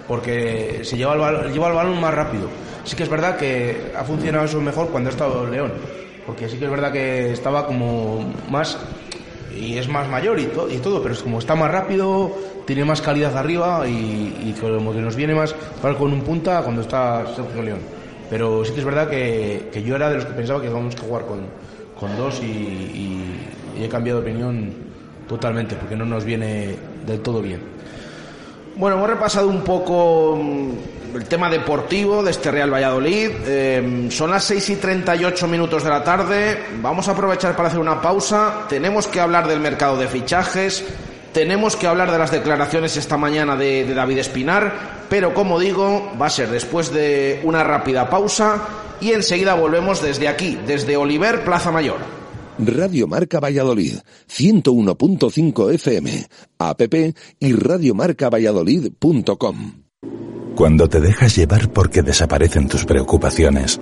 porque se lleva el, lleva el balón más rápido. Sí que es verdad que ha funcionado eso mejor cuando ha estado León, porque sí que es verdad que estaba como más y es más mayor y, y todo, pero es como está más rápido, tiene más calidad arriba y, como que nos viene más jugar con un punta cuando está Sergio León. Pero sí que es verdad que, yo era de los que pensaba que íbamos que jugar con, dos y, y- y he cambiado de opinión totalmente porque no nos viene del todo bien. Bueno, hemos repasado un poco mm, el tema deportivo de este Real Valladolid. Eh, son las 6 y 38 minutos de la tarde. Vamos a aprovechar para hacer una pausa. Tenemos que hablar del mercado de fichajes. Tenemos que hablar de las declaraciones esta mañana de, de David Espinar. Pero como digo, va a ser después de una rápida pausa. Y enseguida volvemos desde aquí, desde Oliver, Plaza Mayor. Radio Marca Valladolid, 101.5 FM, app y radiomarcavalladolid.com. Cuando te dejas llevar porque desaparecen tus preocupaciones.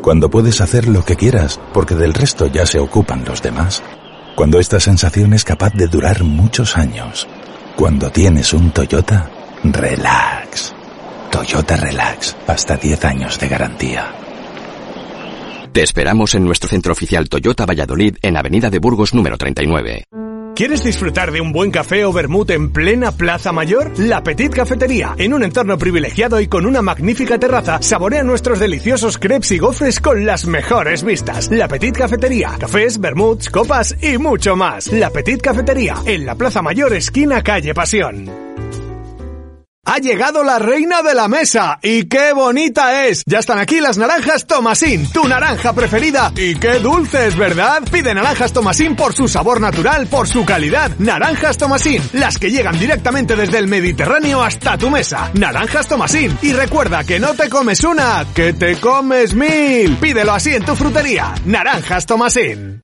Cuando puedes hacer lo que quieras porque del resto ya se ocupan los demás. Cuando esta sensación es capaz de durar muchos años. Cuando tienes un Toyota, relax. Toyota Relax, hasta 10 años de garantía. Te esperamos en nuestro centro oficial Toyota Valladolid en Avenida de Burgos número 39. ¿Quieres disfrutar de un buen café o vermut en plena Plaza Mayor? La Petit Cafetería. En un entorno privilegiado y con una magnífica terraza, saborea nuestros deliciosos crepes y gofres con las mejores vistas. La Petit Cafetería. Cafés, vermuts, copas y mucho más. La Petit Cafetería. En la Plaza Mayor, esquina calle Pasión. Ha llegado la reina de la mesa y qué bonita es. Ya están aquí las naranjas Tomasín, tu naranja preferida y qué dulces, ¿verdad? Pide naranjas Tomasín por su sabor natural, por su calidad. Naranjas Tomasín, las que llegan directamente desde el Mediterráneo hasta tu mesa. Naranjas Tomasín y recuerda que no te comes una, que te comes mil. Pídelo así en tu frutería. Naranjas Tomasín.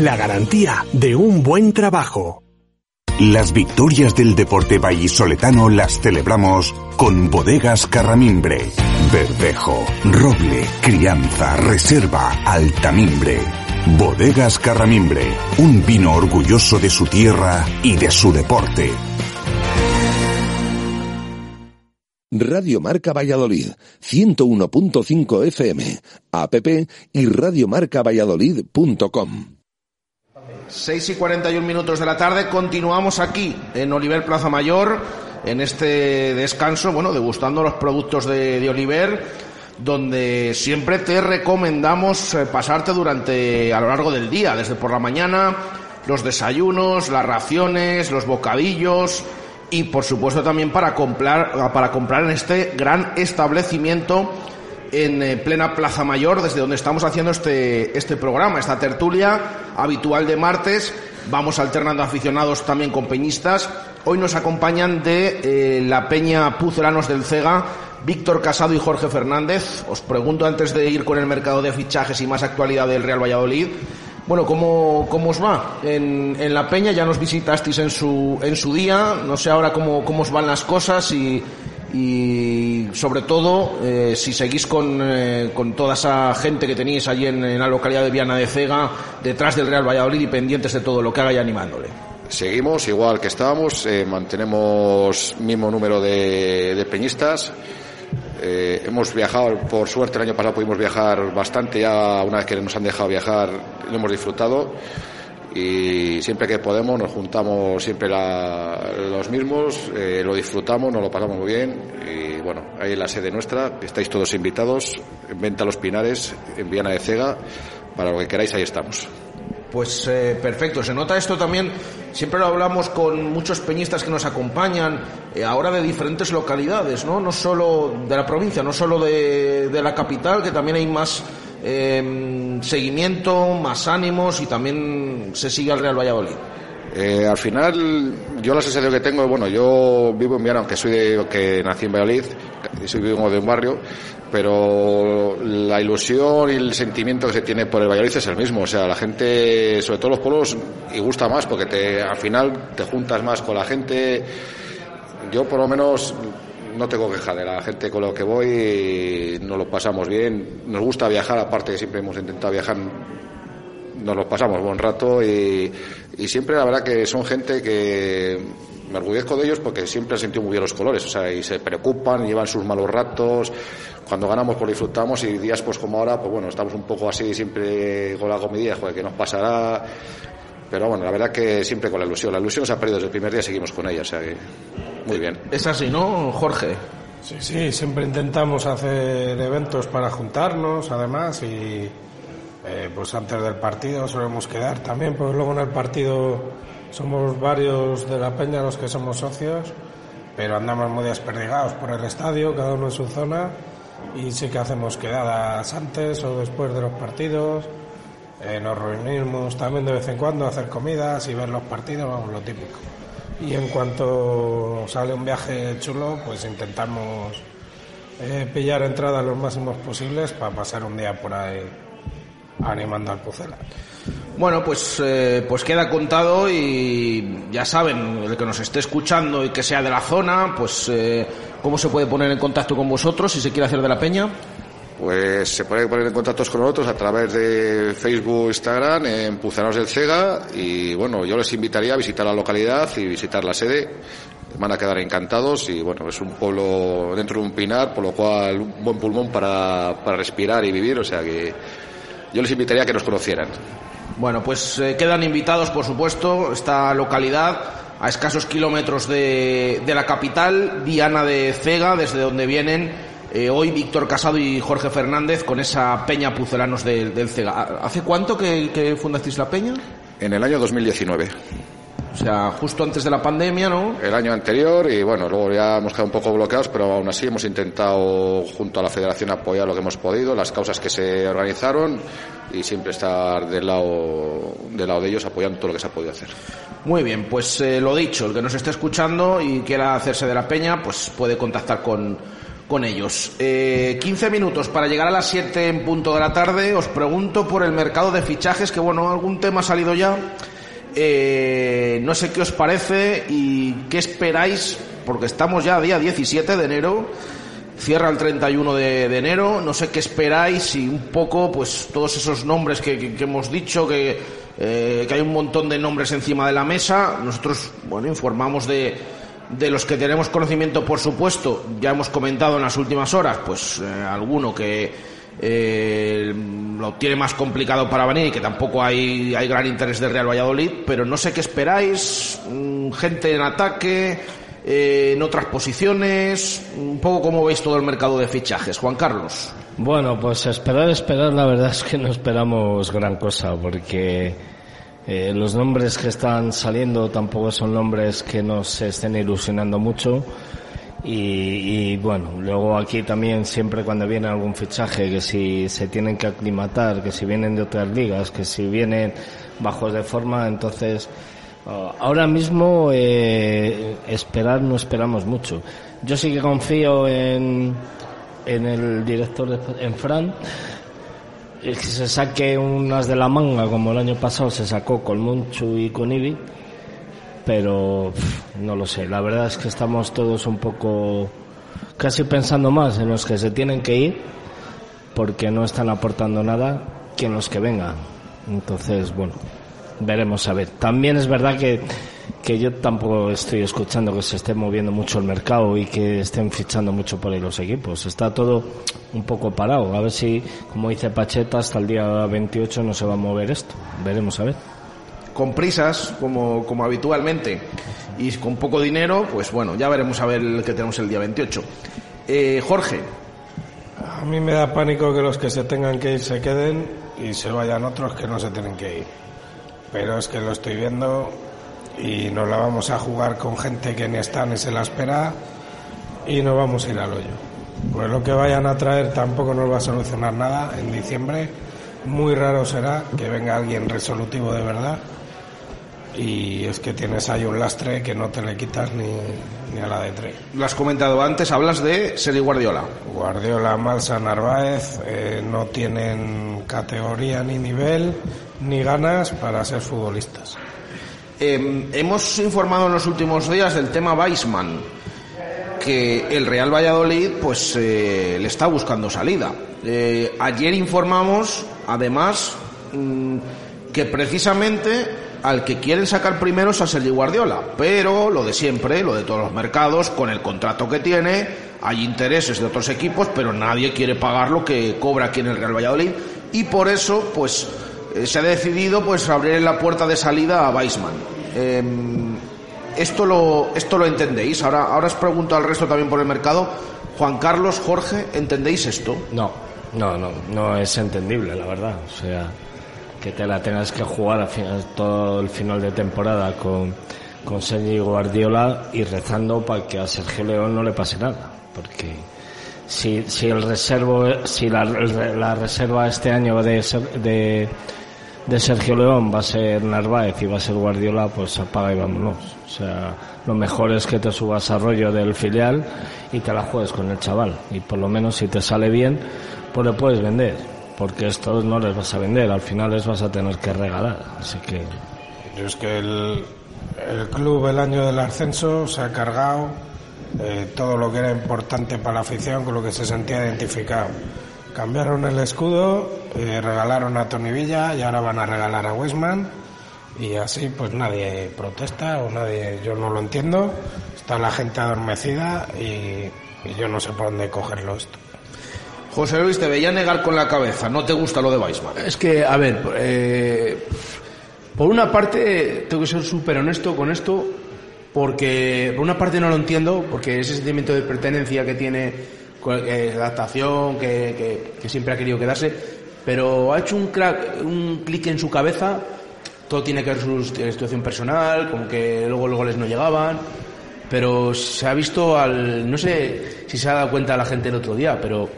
La garantía de un buen trabajo. Las victorias del deporte vallisoletano las celebramos con Bodegas Carramimbre. Verdejo, Roble, Crianza, Reserva, Altamimbre. Bodegas Carramimbre, un vino orgulloso de su tierra y de su deporte. Radio Marca Valladolid, 101.5 FM, app y radiomarcavalladolid.com. 6 y 41 minutos de la tarde, continuamos aquí en Oliver Plaza Mayor, en este descanso, bueno, degustando los productos de, de Oliver, donde siempre te recomendamos eh, pasarte durante, a lo largo del día, desde por la mañana, los desayunos, las raciones, los bocadillos y por supuesto también para comprar, para comprar en este gran establecimiento en eh, plena Plaza Mayor, desde donde estamos haciendo este, este programa, esta tertulia habitual de martes. Vamos alternando aficionados también con peñistas. Hoy nos acompañan de eh, la Peña Pucelanos del Cega, Víctor Casado y Jorge Fernández. Os pregunto antes de ir con el mercado de fichajes y más actualidad del Real Valladolid, Bueno, ¿cómo, cómo os va? En, en La Peña ya nos visitasteis en su, en su día, no sé ahora cómo, cómo os van las cosas y, y sobre todo eh, si seguís con, eh, con, toda esa gente que tenéis allí en, en, la localidad de Viana de Cega, detrás del Real Valladolid y pendientes de todo lo que haga y animándole. Seguimos igual que estábamos, eh, mantenemos mismo número de, de peñistas. Eh, hemos viajado, por suerte el año pasado pudimos viajar bastante, ya una vez que nos han dejado viajar lo hemos disfrutado y siempre que podemos nos juntamos siempre la, los mismos, eh, lo disfrutamos, nos lo pasamos muy bien y bueno, ahí en la sede nuestra, estáis todos invitados, en Venta Los Pinares, en Viana de Cega, para lo que queráis ahí estamos. Pues eh, perfecto, se nota esto también, siempre lo hablamos con muchos peñistas que nos acompañan, eh, ahora de diferentes localidades, ¿no? No solo de la provincia, no solo de, de la capital, que también hay más eh, seguimiento, más ánimos y también se sigue al Real Valladolid. Eh, al final, yo la sensación que tengo, bueno, yo vivo en Viana, aunque soy de, que nací en Valladolid, soy vivo de un barrio, pero la ilusión y el sentimiento que se tiene por el Valladolid es el mismo. O sea, la gente, sobre todo los pueblos, y gusta más porque te, al final te juntas más con la gente. Yo, por lo menos, no tengo queja de la gente con lo que voy, nos lo pasamos bien. Nos gusta viajar, aparte siempre hemos intentado viajar nos lo pasamos buen rato y, y, siempre la verdad que son gente que me orgullezco de ellos porque siempre han sentido muy bien los colores, o sea, y se preocupan, llevan sus malos ratos, cuando ganamos pues disfrutamos y días pues como ahora, pues bueno, estamos un poco así siempre con la comidilla, joder, que nos pasará, pero bueno, la verdad que siempre con la ilusión, la ilusión se ha perdido desde el primer día, seguimos con ella, o sea que muy bien. Es así, ¿no, Jorge? Sí, sí, siempre intentamos hacer eventos para juntarnos, además, y eh, pues antes del partido solemos quedar también, pues luego en el partido somos varios de la peña los que somos socios, pero andamos muy desperdigados por el estadio, cada uno en su zona, y sí que hacemos quedadas antes o después de los partidos. Eh, nos reunimos también de vez en cuando a hacer comidas y ver los partidos, vamos, lo típico. Y en cuanto sale un viaje chulo, pues intentamos eh, pillar entradas los máximos posibles para pasar un día por ahí animando al Pucela. Bueno, pues, eh, pues queda contado y ya saben, el que nos esté escuchando y que sea de la zona, pues eh, cómo se puede poner en contacto con vosotros si se quiere hacer de la peña. Pues se puede poner en contacto con nosotros a través de Facebook, Instagram, en Pucelanos del Cega y bueno, yo les invitaría a visitar la localidad y visitar la sede. Van a quedar encantados y bueno, es un pueblo dentro de un pinar, por lo cual un buen pulmón para, para respirar y vivir, o sea que yo les invitaría a que nos conocieran. Bueno, pues eh, quedan invitados, por supuesto, esta localidad a escasos kilómetros de, de la capital, Diana de Cega, desde donde vienen eh, hoy Víctor Casado y Jorge Fernández con esa peña pucelanos del, del Cega. ¿Hace cuánto que, que fundasteis la peña? En el año 2019. O sea, justo antes de la pandemia, ¿no? El año anterior y bueno, luego ya hemos quedado un poco bloqueados, pero aún así hemos intentado junto a la federación apoyar lo que hemos podido, las causas que se organizaron y siempre estar del lado, del lado de ellos apoyando todo lo que se ha podido hacer. Muy bien, pues eh, lo dicho, el que nos esté escuchando y quiera hacerse de la peña, pues puede contactar con, con ellos. Eh, 15 minutos para llegar a las 7 en punto de la tarde. Os pregunto por el mercado de fichajes, que bueno, algún tema ha salido ya. Eh, no sé qué os parece y qué esperáis, porque estamos ya día 17 de enero, cierra el 31 de, de enero, no sé qué esperáis y un poco, pues todos esos nombres que, hemos dicho, eh, que hay un montón de nombres encima de la mesa, nosotros, bueno, informamos de, de los que tenemos conocimiento, por supuesto, ya hemos comentado en las últimas horas, pues eh, alguno que eh, lo tiene más complicado para venir y que tampoco hay, hay gran interés del Real Valladolid, pero no sé qué esperáis, mm, gente en ataque, eh, en otras posiciones, un poco cómo veis todo el mercado de fichajes. Juan Carlos. Bueno, pues esperar, esperar, la verdad es que no esperamos gran cosa, porque eh, los nombres que están saliendo tampoco son nombres que nos estén ilusionando mucho. Y, y, bueno, luego aquí también siempre cuando viene algún fichaje, que si se tienen que aclimatar, que si vienen de otras ligas, que si vienen bajos de forma, entonces uh, ahora mismo eh, esperar no esperamos mucho. Yo sí que confío en, en el director, de, en Fran, que se saque unas de la manga como el año pasado se sacó con Munchu y con Ibi, pero no lo sé. La verdad es que estamos todos un poco casi pensando más en los que se tienen que ir porque no están aportando nada que en los que vengan. Entonces, bueno, veremos a ver. También es verdad que, que yo tampoco estoy escuchando que se esté moviendo mucho el mercado y que estén fichando mucho por ahí los equipos. Está todo un poco parado. A ver si, como dice Pacheta, hasta el día 28 no se va a mover esto. Veremos a ver. Con prisas, como, como habitualmente, y con poco dinero, pues bueno, ya veremos a ver el que tenemos el día 28. Eh, Jorge. A mí me da pánico que los que se tengan que ir se queden y se vayan otros que no se tienen que ir. Pero es que lo estoy viendo y nos la vamos a jugar con gente que ni está ni se la espera y no vamos a ir al hoyo. Pues lo que vayan a traer tampoco nos va a solucionar nada en diciembre. Muy raro será que venga alguien resolutivo de verdad. Y es que tienes ahí un lastre que no te le quitas ni, ni a la de tres. Lo has comentado antes, hablas de Guardiola. Guardiola, Malsa, Narváez eh, no tienen categoría ni nivel ni ganas para ser futbolistas. Eh, hemos informado en los últimos días del tema Weisman, que el Real Valladolid pues eh, le está buscando salida. Eh, ayer informamos, además, mm, que precisamente al que quieren sacar primero es a Sergio Guardiola, pero lo de siempre, lo de todos los mercados, con el contrato que tiene, hay intereses de otros equipos, pero nadie quiere pagar lo que cobra aquí en el Real Valladolid y por eso pues eh, se ha decidido pues abrir la puerta de salida a Weisman. Eh, esto lo esto lo entendéis. Ahora ahora os pregunto al resto también por el mercado. Juan Carlos, Jorge, ¿entendéis esto? No, no, no, no es entendible, la verdad. O sea, que te la tengas que jugar al final, todo el final de temporada con, con Sergio Guardiola y rezando para que a Sergio León no le pase nada. Porque si, si el reservo, si la, la reserva este año de, de, de Sergio León va a ser Narváez y va a ser Guardiola, pues apaga y vámonos. O sea, lo mejor es que te subas a rollo del filial y te la juegues con el chaval. Y por lo menos si te sale bien, pues le puedes vender. Porque esto no les vas a vender, al final les vas a tener que regalar. Así que. Yo es que el, el club el año del ascenso se ha cargado eh, todo lo que era importante para la afición, con lo que se sentía identificado. Cambiaron el escudo, eh, regalaron a Tony Villa y ahora van a regalar a Westman y así pues nadie protesta o nadie, yo no lo entiendo, está la gente adormecida y, y yo no sé por dónde cogerlo esto. José Luis, te veía negar con la cabeza, no te gusta lo de Weisman. Es que, a ver, eh, por una parte tengo que ser súper honesto con esto, porque por una parte no lo entiendo, porque ese sentimiento de pertenencia que tiene, eh, adaptación, que, que, que, siempre ha querido quedarse, pero ha hecho un, crack, un clic en su cabeza, todo tiene que ver su situación personal, como que luego los goles no llegaban, pero se ha visto al, no sé si se ha dado cuenta la gente el otro día, pero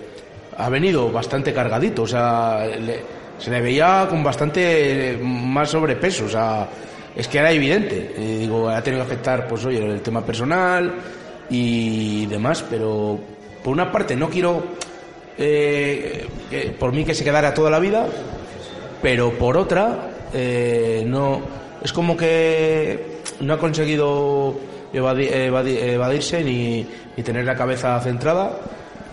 ha venido bastante cargadito, o sea, le, se le veía con bastante más sobrepeso, o sea, es que era evidente. Digo, ha tenido que afectar, pues oye, el tema personal y demás, pero por una parte no quiero eh, que, por mí que se quedara toda la vida, pero por otra eh, no es como que no ha conseguido evadir, evadir, evadirse ni, tener la cabeza centrada,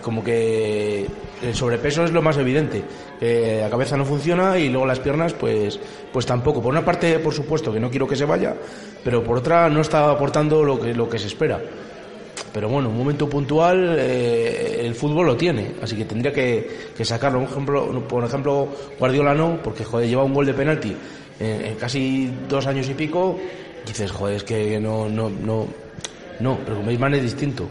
como que el sobrepeso es lo más evidente. Eh, la cabeza no funciona y luego las piernas, pues, pues tampoco. Por una parte, por supuesto, que no quiero que se vaya, pero por otra no está aportando lo que, lo que se espera. Pero bueno, un momento puntual eh, el fútbol lo tiene, así que tendría que, que sacarlo. Un ejemplo, por ejemplo, Guardiola no, porque joder, lleva un gol de penalti en, en casi dos años y pico. Y dices, joder, es que no, no, no, no, pero como Isman es distinto.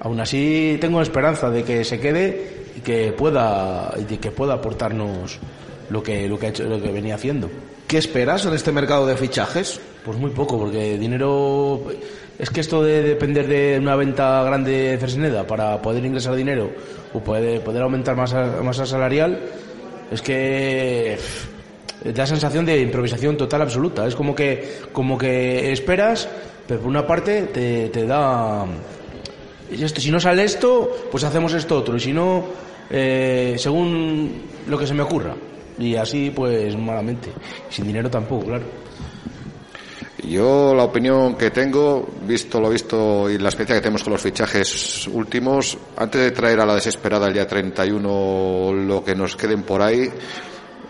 Aún así tengo esperanza de que se quede y que pueda y que pueda aportarnos lo que lo que ha hecho lo que venía haciendo. ¿Qué esperas en este mercado de fichajes? Pues muy poco, porque dinero es que esto de depender de una venta grande de Fresneda para poder ingresar dinero o poder, aumentar masa, masa salarial es que da sensación de improvisación total absoluta. Es como que como que esperas, pero por una parte te, te da esto, si no sale esto, pues hacemos esto otro, y si no, eh, según lo que se me ocurra. Y así, pues malamente. Sin dinero tampoco, claro. Yo la opinión que tengo, visto lo visto y la experiencia que tenemos con los fichajes últimos, antes de traer a la desesperada el día 31 lo que nos queden por ahí,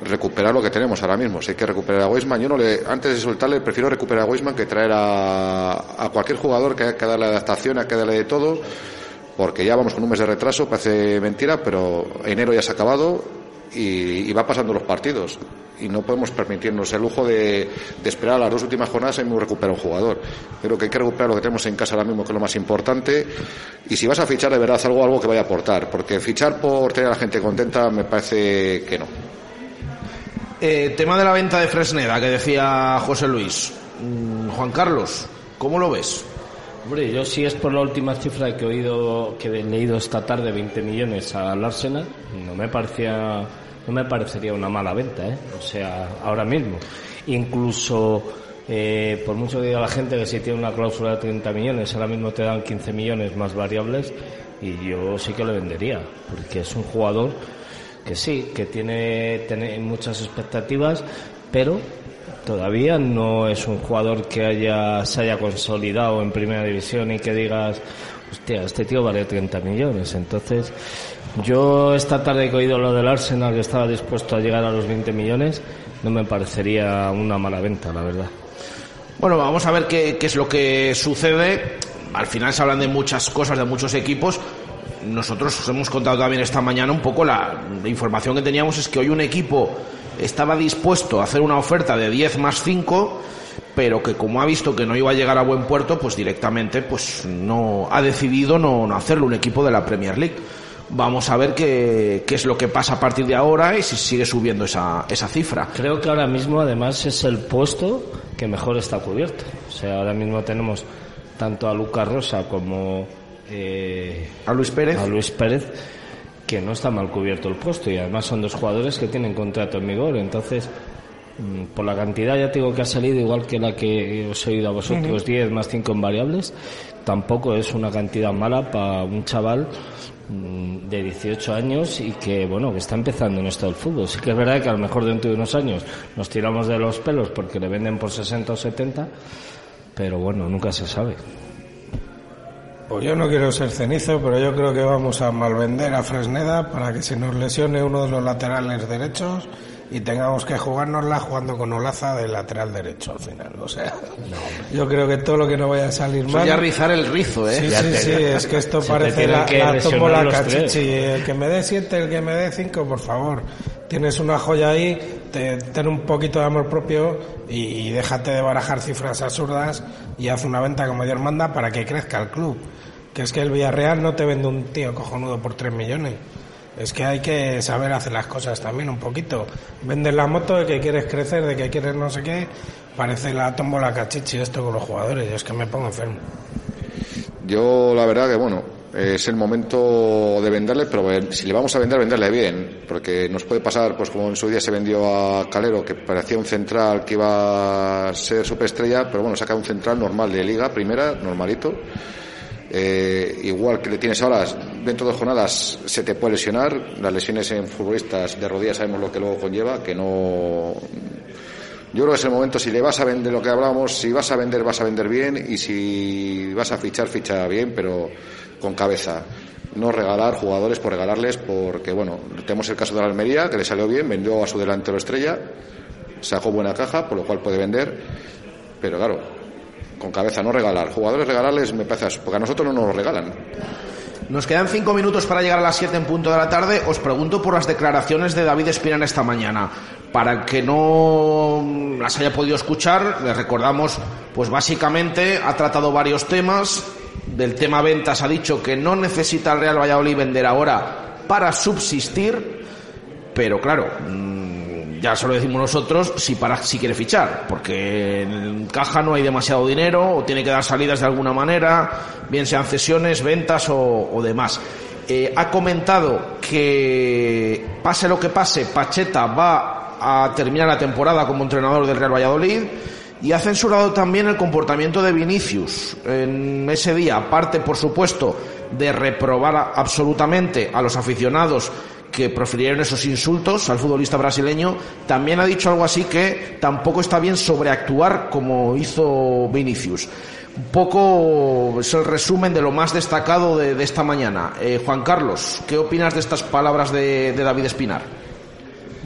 recuperar lo que tenemos ahora mismo. Si hay que recuperar a Weisman, yo no le, antes de soltarle, prefiero recuperar a Weisman que traer a, a cualquier jugador que haya que darle adaptación, hay que darle de todo, porque ya vamos con un mes de retraso, parece mentira, pero enero ya se ha acabado y, y va pasando los partidos y no podemos permitirnos el lujo de, de esperar a las dos últimas jornadas y recuperar un jugador. Creo que hay que recuperar lo que tenemos en casa ahora mismo, que es lo más importante. Y si vas a fichar, de verdad, algo, algo que vaya a aportar. Porque fichar por tener a la gente contenta me parece que no. Eh, tema de la venta de Fresneda, que decía José Luis. Mm, Juan Carlos, ¿cómo lo ves? Hombre, yo si es por la última cifra que he oído, que he leído esta tarde, 20 millones al Arsenal, no me parecía, no me parecería una mala venta, ¿eh? O sea, ahora mismo. Incluso, eh, por mucho que diga la gente que si tiene una cláusula de 30 millones, ahora mismo te dan 15 millones más variables, y yo sí que le vendería, porque es un jugador que sí, que tiene, tiene muchas expectativas, pero todavía no es un jugador que haya, se haya consolidado en primera división y que digas, hostia, este tío vale 30 millones. Entonces, yo esta tarde que he oído lo del Arsenal que estaba dispuesto a llegar a los 20 millones, no me parecería una mala venta, la verdad. Bueno, vamos a ver qué, es lo que sucede. Al final se hablan de muchas cosas, de muchos equipos. Nosotros os hemos contado también esta mañana un poco la, la información que teníamos es que hoy un equipo estaba dispuesto a hacer una oferta de 10 más 5 pero que como ha visto que no iba a llegar a buen puerto, pues directamente pues no ha decidido no, no hacerlo un equipo de la Premier League. Vamos a ver qué, qué, es lo que pasa a partir de ahora y si sigue subiendo esa, esa cifra. Creo que ahora mismo además es el puesto que mejor está cubierto. O sea, ahora mismo tenemos tanto a Lucas Rosa como eh, a Luis Pérez. A Luis Pérez que no está mal cubierto el puesto y además son dos jugadores que tienen contrato en vigor. Entonces, mm, por la cantidad ya tengo que ha salido igual que la que os he oído a vosotros, uh -huh. 10 más 5 en variables, tampoco es una cantidad mala para un chaval de 18 años y que bueno que está empezando en esto del fútbol. Sí que es verdad que a lo mejor dentro de unos años nos tiramos de los pelos porque le venden por 60 o 70 pero bueno nunca se sabe. Pues yo no quiero ser cenizo, pero yo creo que vamos a malvender a Fresneda para que se nos lesione uno de los laterales derechos y tengamos que jugárnosla jugando con Olaza de lateral derecho al final. O sea, no, yo creo que todo lo que no vaya a salir mal. Voy a rizar el rizo, ¿eh? Sí, sí, sí, es que esto parece la, la tómbola cachichi. El que me dé siete, el que me dé cinco, por favor. Tienes una joya ahí, te, ten un poquito de amor propio y, y déjate de barajar cifras absurdas y haz una venta como Dios manda para que crezca el club. Que es que el Villarreal no te vende un tío cojonudo por 3 millones. Es que hay que saber hacer las cosas también un poquito. Vendes la moto de que quieres crecer, de que quieres no sé qué. Parece la tómbola cachichi esto con los jugadores. Yo es que me pongo enfermo. Yo, la verdad que bueno, es el momento de venderle, pero si le vamos a vender, venderle bien, porque nos puede pasar, pues como en su día se vendió a Calero, que parecía un central que iba a ser superestrella, pero bueno, saca un central normal de liga, primera, normalito. Eh, igual que le tienes ahora, dentro de jornadas se te puede lesionar. Las lesiones en futbolistas de rodillas sabemos lo que luego conlleva, que no. Yo creo que es el momento, si le vas a vender lo que hablábamos, si vas a vender, vas a vender bien y si vas a fichar, ficha bien, pero con cabeza. No regalar jugadores por regalarles, porque bueno, tenemos el caso de la Almería, que le salió bien, vendió a su delantero estrella, sacó buena caja, por lo cual puede vender, pero claro, con cabeza, no regalar. Jugadores regalarles me parece, porque a nosotros no nos lo regalan. Nos quedan cinco minutos para llegar a las siete en punto de la tarde. Os pregunto por las declaraciones de David Espirán esta mañana. Para que no las haya podido escuchar, les recordamos, pues básicamente ha tratado varios temas. Del tema ventas ha dicho que no necesita el Real Valladolid vender ahora para subsistir, pero claro, ya se lo decimos nosotros si para si quiere fichar porque en caja no hay demasiado dinero o tiene que dar salidas de alguna manera bien sean cesiones ventas o, demás. Eh, ha comentado que pase lo que pase Pacheta va a terminar la temporada como entrenador del Real Valladolid y ha censurado también el comportamiento de Vinicius en ese día. Aparte por supuesto de reprobar absolutamente a los aficionados que profirieron esos insultos al futbolista brasileño, también ha dicho algo así que tampoco está bien sobreactuar como hizo Vinicius. Un poco es el resumen de lo más destacado de, de esta mañana. Eh, Juan Carlos, ¿qué opinas de estas palabras de, de David Espinar?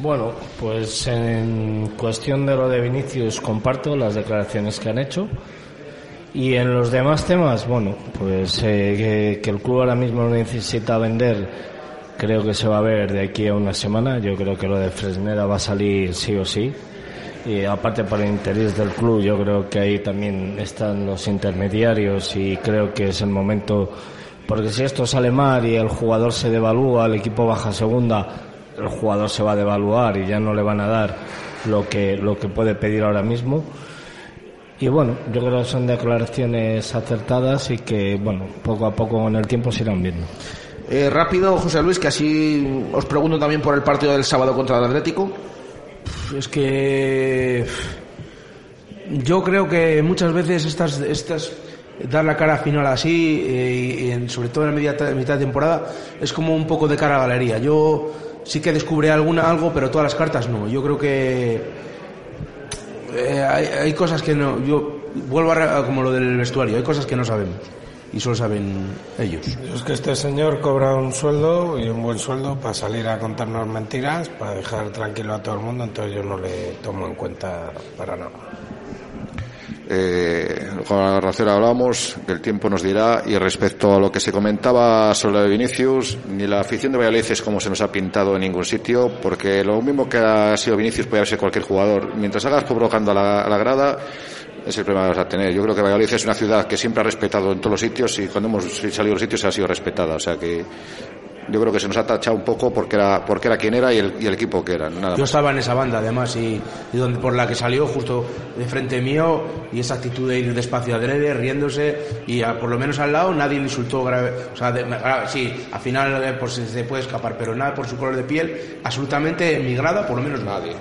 Bueno, pues en cuestión de lo de Vinicius comparto las declaraciones que han hecho. Y en los demás temas, bueno, pues eh, que, que el club ahora mismo necesita vender, creo que se va a ver de aquí a una semana. Yo creo que lo de Fresneda va a salir sí o sí. Y aparte por el interés del club, yo creo que ahí también están los intermediarios y creo que es el momento, porque si esto sale mal y el jugador se devalúa, el equipo baja segunda, el jugador se va a devaluar y ya no le van a dar lo que, lo que puede pedir ahora mismo. Y bueno, yo creo que son declaraciones acertadas y que, bueno, poco a poco en el tiempo se irán viendo. Eh, rápido, José Luis, que así os pregunto también por el partido del sábado contra el Atlético. Es que yo creo que muchas veces estas, estas dar la cara final así, eh, sobre todo en la media, mitad de temporada, es como un poco de cara a galería. Yo sí que descubrí alguna algo, pero todas las cartas no. Yo creo que eh, hay, hay cosas que no. Yo vuelvo a como lo del vestuario. Hay cosas que no sabemos y solo saben ellos. Es que este señor cobra un sueldo y un buen sueldo para salir a contarnos mentiras, para dejar tranquilo a todo el mundo, entonces yo no le tomo en cuenta para nada. Eh, con la Racera hablábamos, que el tiempo nos dirá, y respecto a lo que se comentaba sobre Vinicius, ni la afición de Valladolid es como se nos ha pintado en ningún sitio, porque lo mismo que ha sido Vinicius puede ser cualquier jugador. Mientras hagas provocando a la, a la grada, es el problema que vas a tener. Yo creo que Valladolid es una ciudad que siempre ha respetado en todos los sitios y cuando hemos salido de los sitios ha sido respetada. O sea que yo creo que se nos ha tachado un poco porque era, porque era quien era y el, y el equipo que era. Nada Yo más. estaba en esa banda además y, y donde por la que salió justo de frente mío y esa actitud de ir despacio adrede, riéndose y a- por lo menos al lado nadie le insultó grave, o sea, de- grave- sí, al final eh, pues se puede escapar, pero nada por su color de piel, absolutamente en mi grada, por lo menos nadie.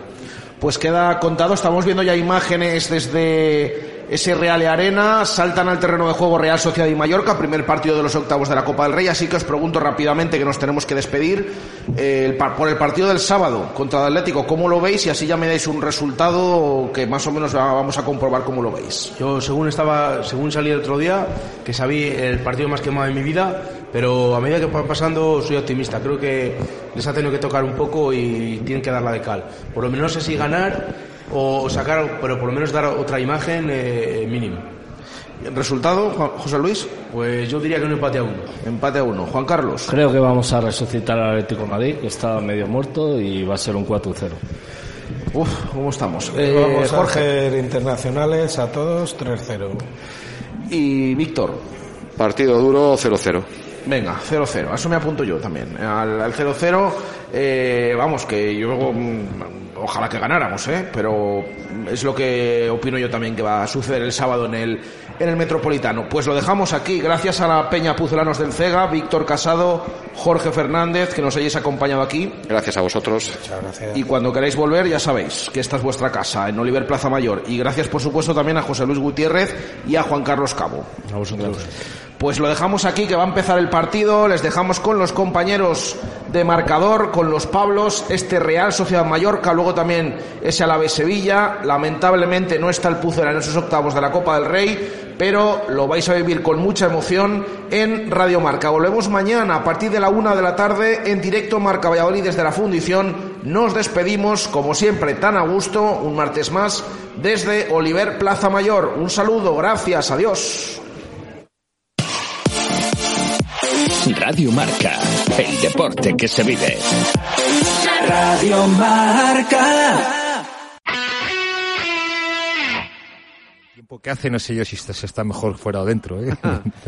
Pues queda contado, estamos viendo ya imágenes desde ese Real Arena, saltan al terreno de juego Real Sociedad y Mallorca, primer partido de los octavos de la Copa del Rey, así que os pregunto rápidamente que nos tenemos que despedir eh, por el partido del sábado contra el Atlético, ¿cómo lo veis? Y así ya me dais un resultado que más o menos va- vamos a comprobar cómo lo veis. Yo según estaba, según salí el otro día, que sabía el partido más quemado de mi vida, pero a medida que va pasando soy optimista. Creo que les ha tenido que tocar un poco y tienen que dar la de cal. Por lo menos no sé si ganar o sacar, pero por lo menos dar otra imagen eh, mínima. ¿Resultado, Juan- José Luis? Pues yo diría que un empate a uno. Empate a uno. Juan Carlos. Creo que vamos a resucitar al Atlético de Madrid, que está medio muerto y va a ser un 4-0. Uf, ¿cómo estamos? Vamos Eh, a Jorge hacer internacionales a todos 3-0. y Víctor. Partido duro 0-0. Venga, 0-0. A eso me apunto yo también. Al, al 0-0, eh, vamos, que yo mm, ojalá que ganáramos, ¿eh? Pero es lo que opino yo también que va a suceder el sábado en el, en el Metropolitano. Pues lo dejamos aquí, gracias a la Peña Puzolanos del Cega, Víctor Casado, Jorge Fernández, que nos hayáis acompañado aquí. Gracias a vosotros. Muchas gracias. Y cuando queráis volver, ya sabéis que esta es vuestra casa, en Oliver Plaza Mayor. Y gracias, por supuesto, también a José Luis Gutiérrez y a Juan Carlos Cabo. A vosotros. Pues lo dejamos aquí, que va a empezar el partido. Les dejamos con los compañeros de marcador, con los Pablos, este Real Sociedad Mallorca, luego también ese Alavés Sevilla. Lamentablemente no está el Pucela en esos octavos de la Copa del Rey, pero lo vais a vivir con mucha emoción en Radio Marca. Volvemos mañana a partir de la una de la tarde en directo Marca Valladolid desde la fundición. Nos despedimos, como siempre, tan a gusto, un martes más, desde Oliver Plaza Mayor. Un saludo, gracias, adiós. Radio Marca, el deporte que se vive. Radio Marca. tiempo que hace, no sé yo si se está mejor fuera o dentro. ¿eh?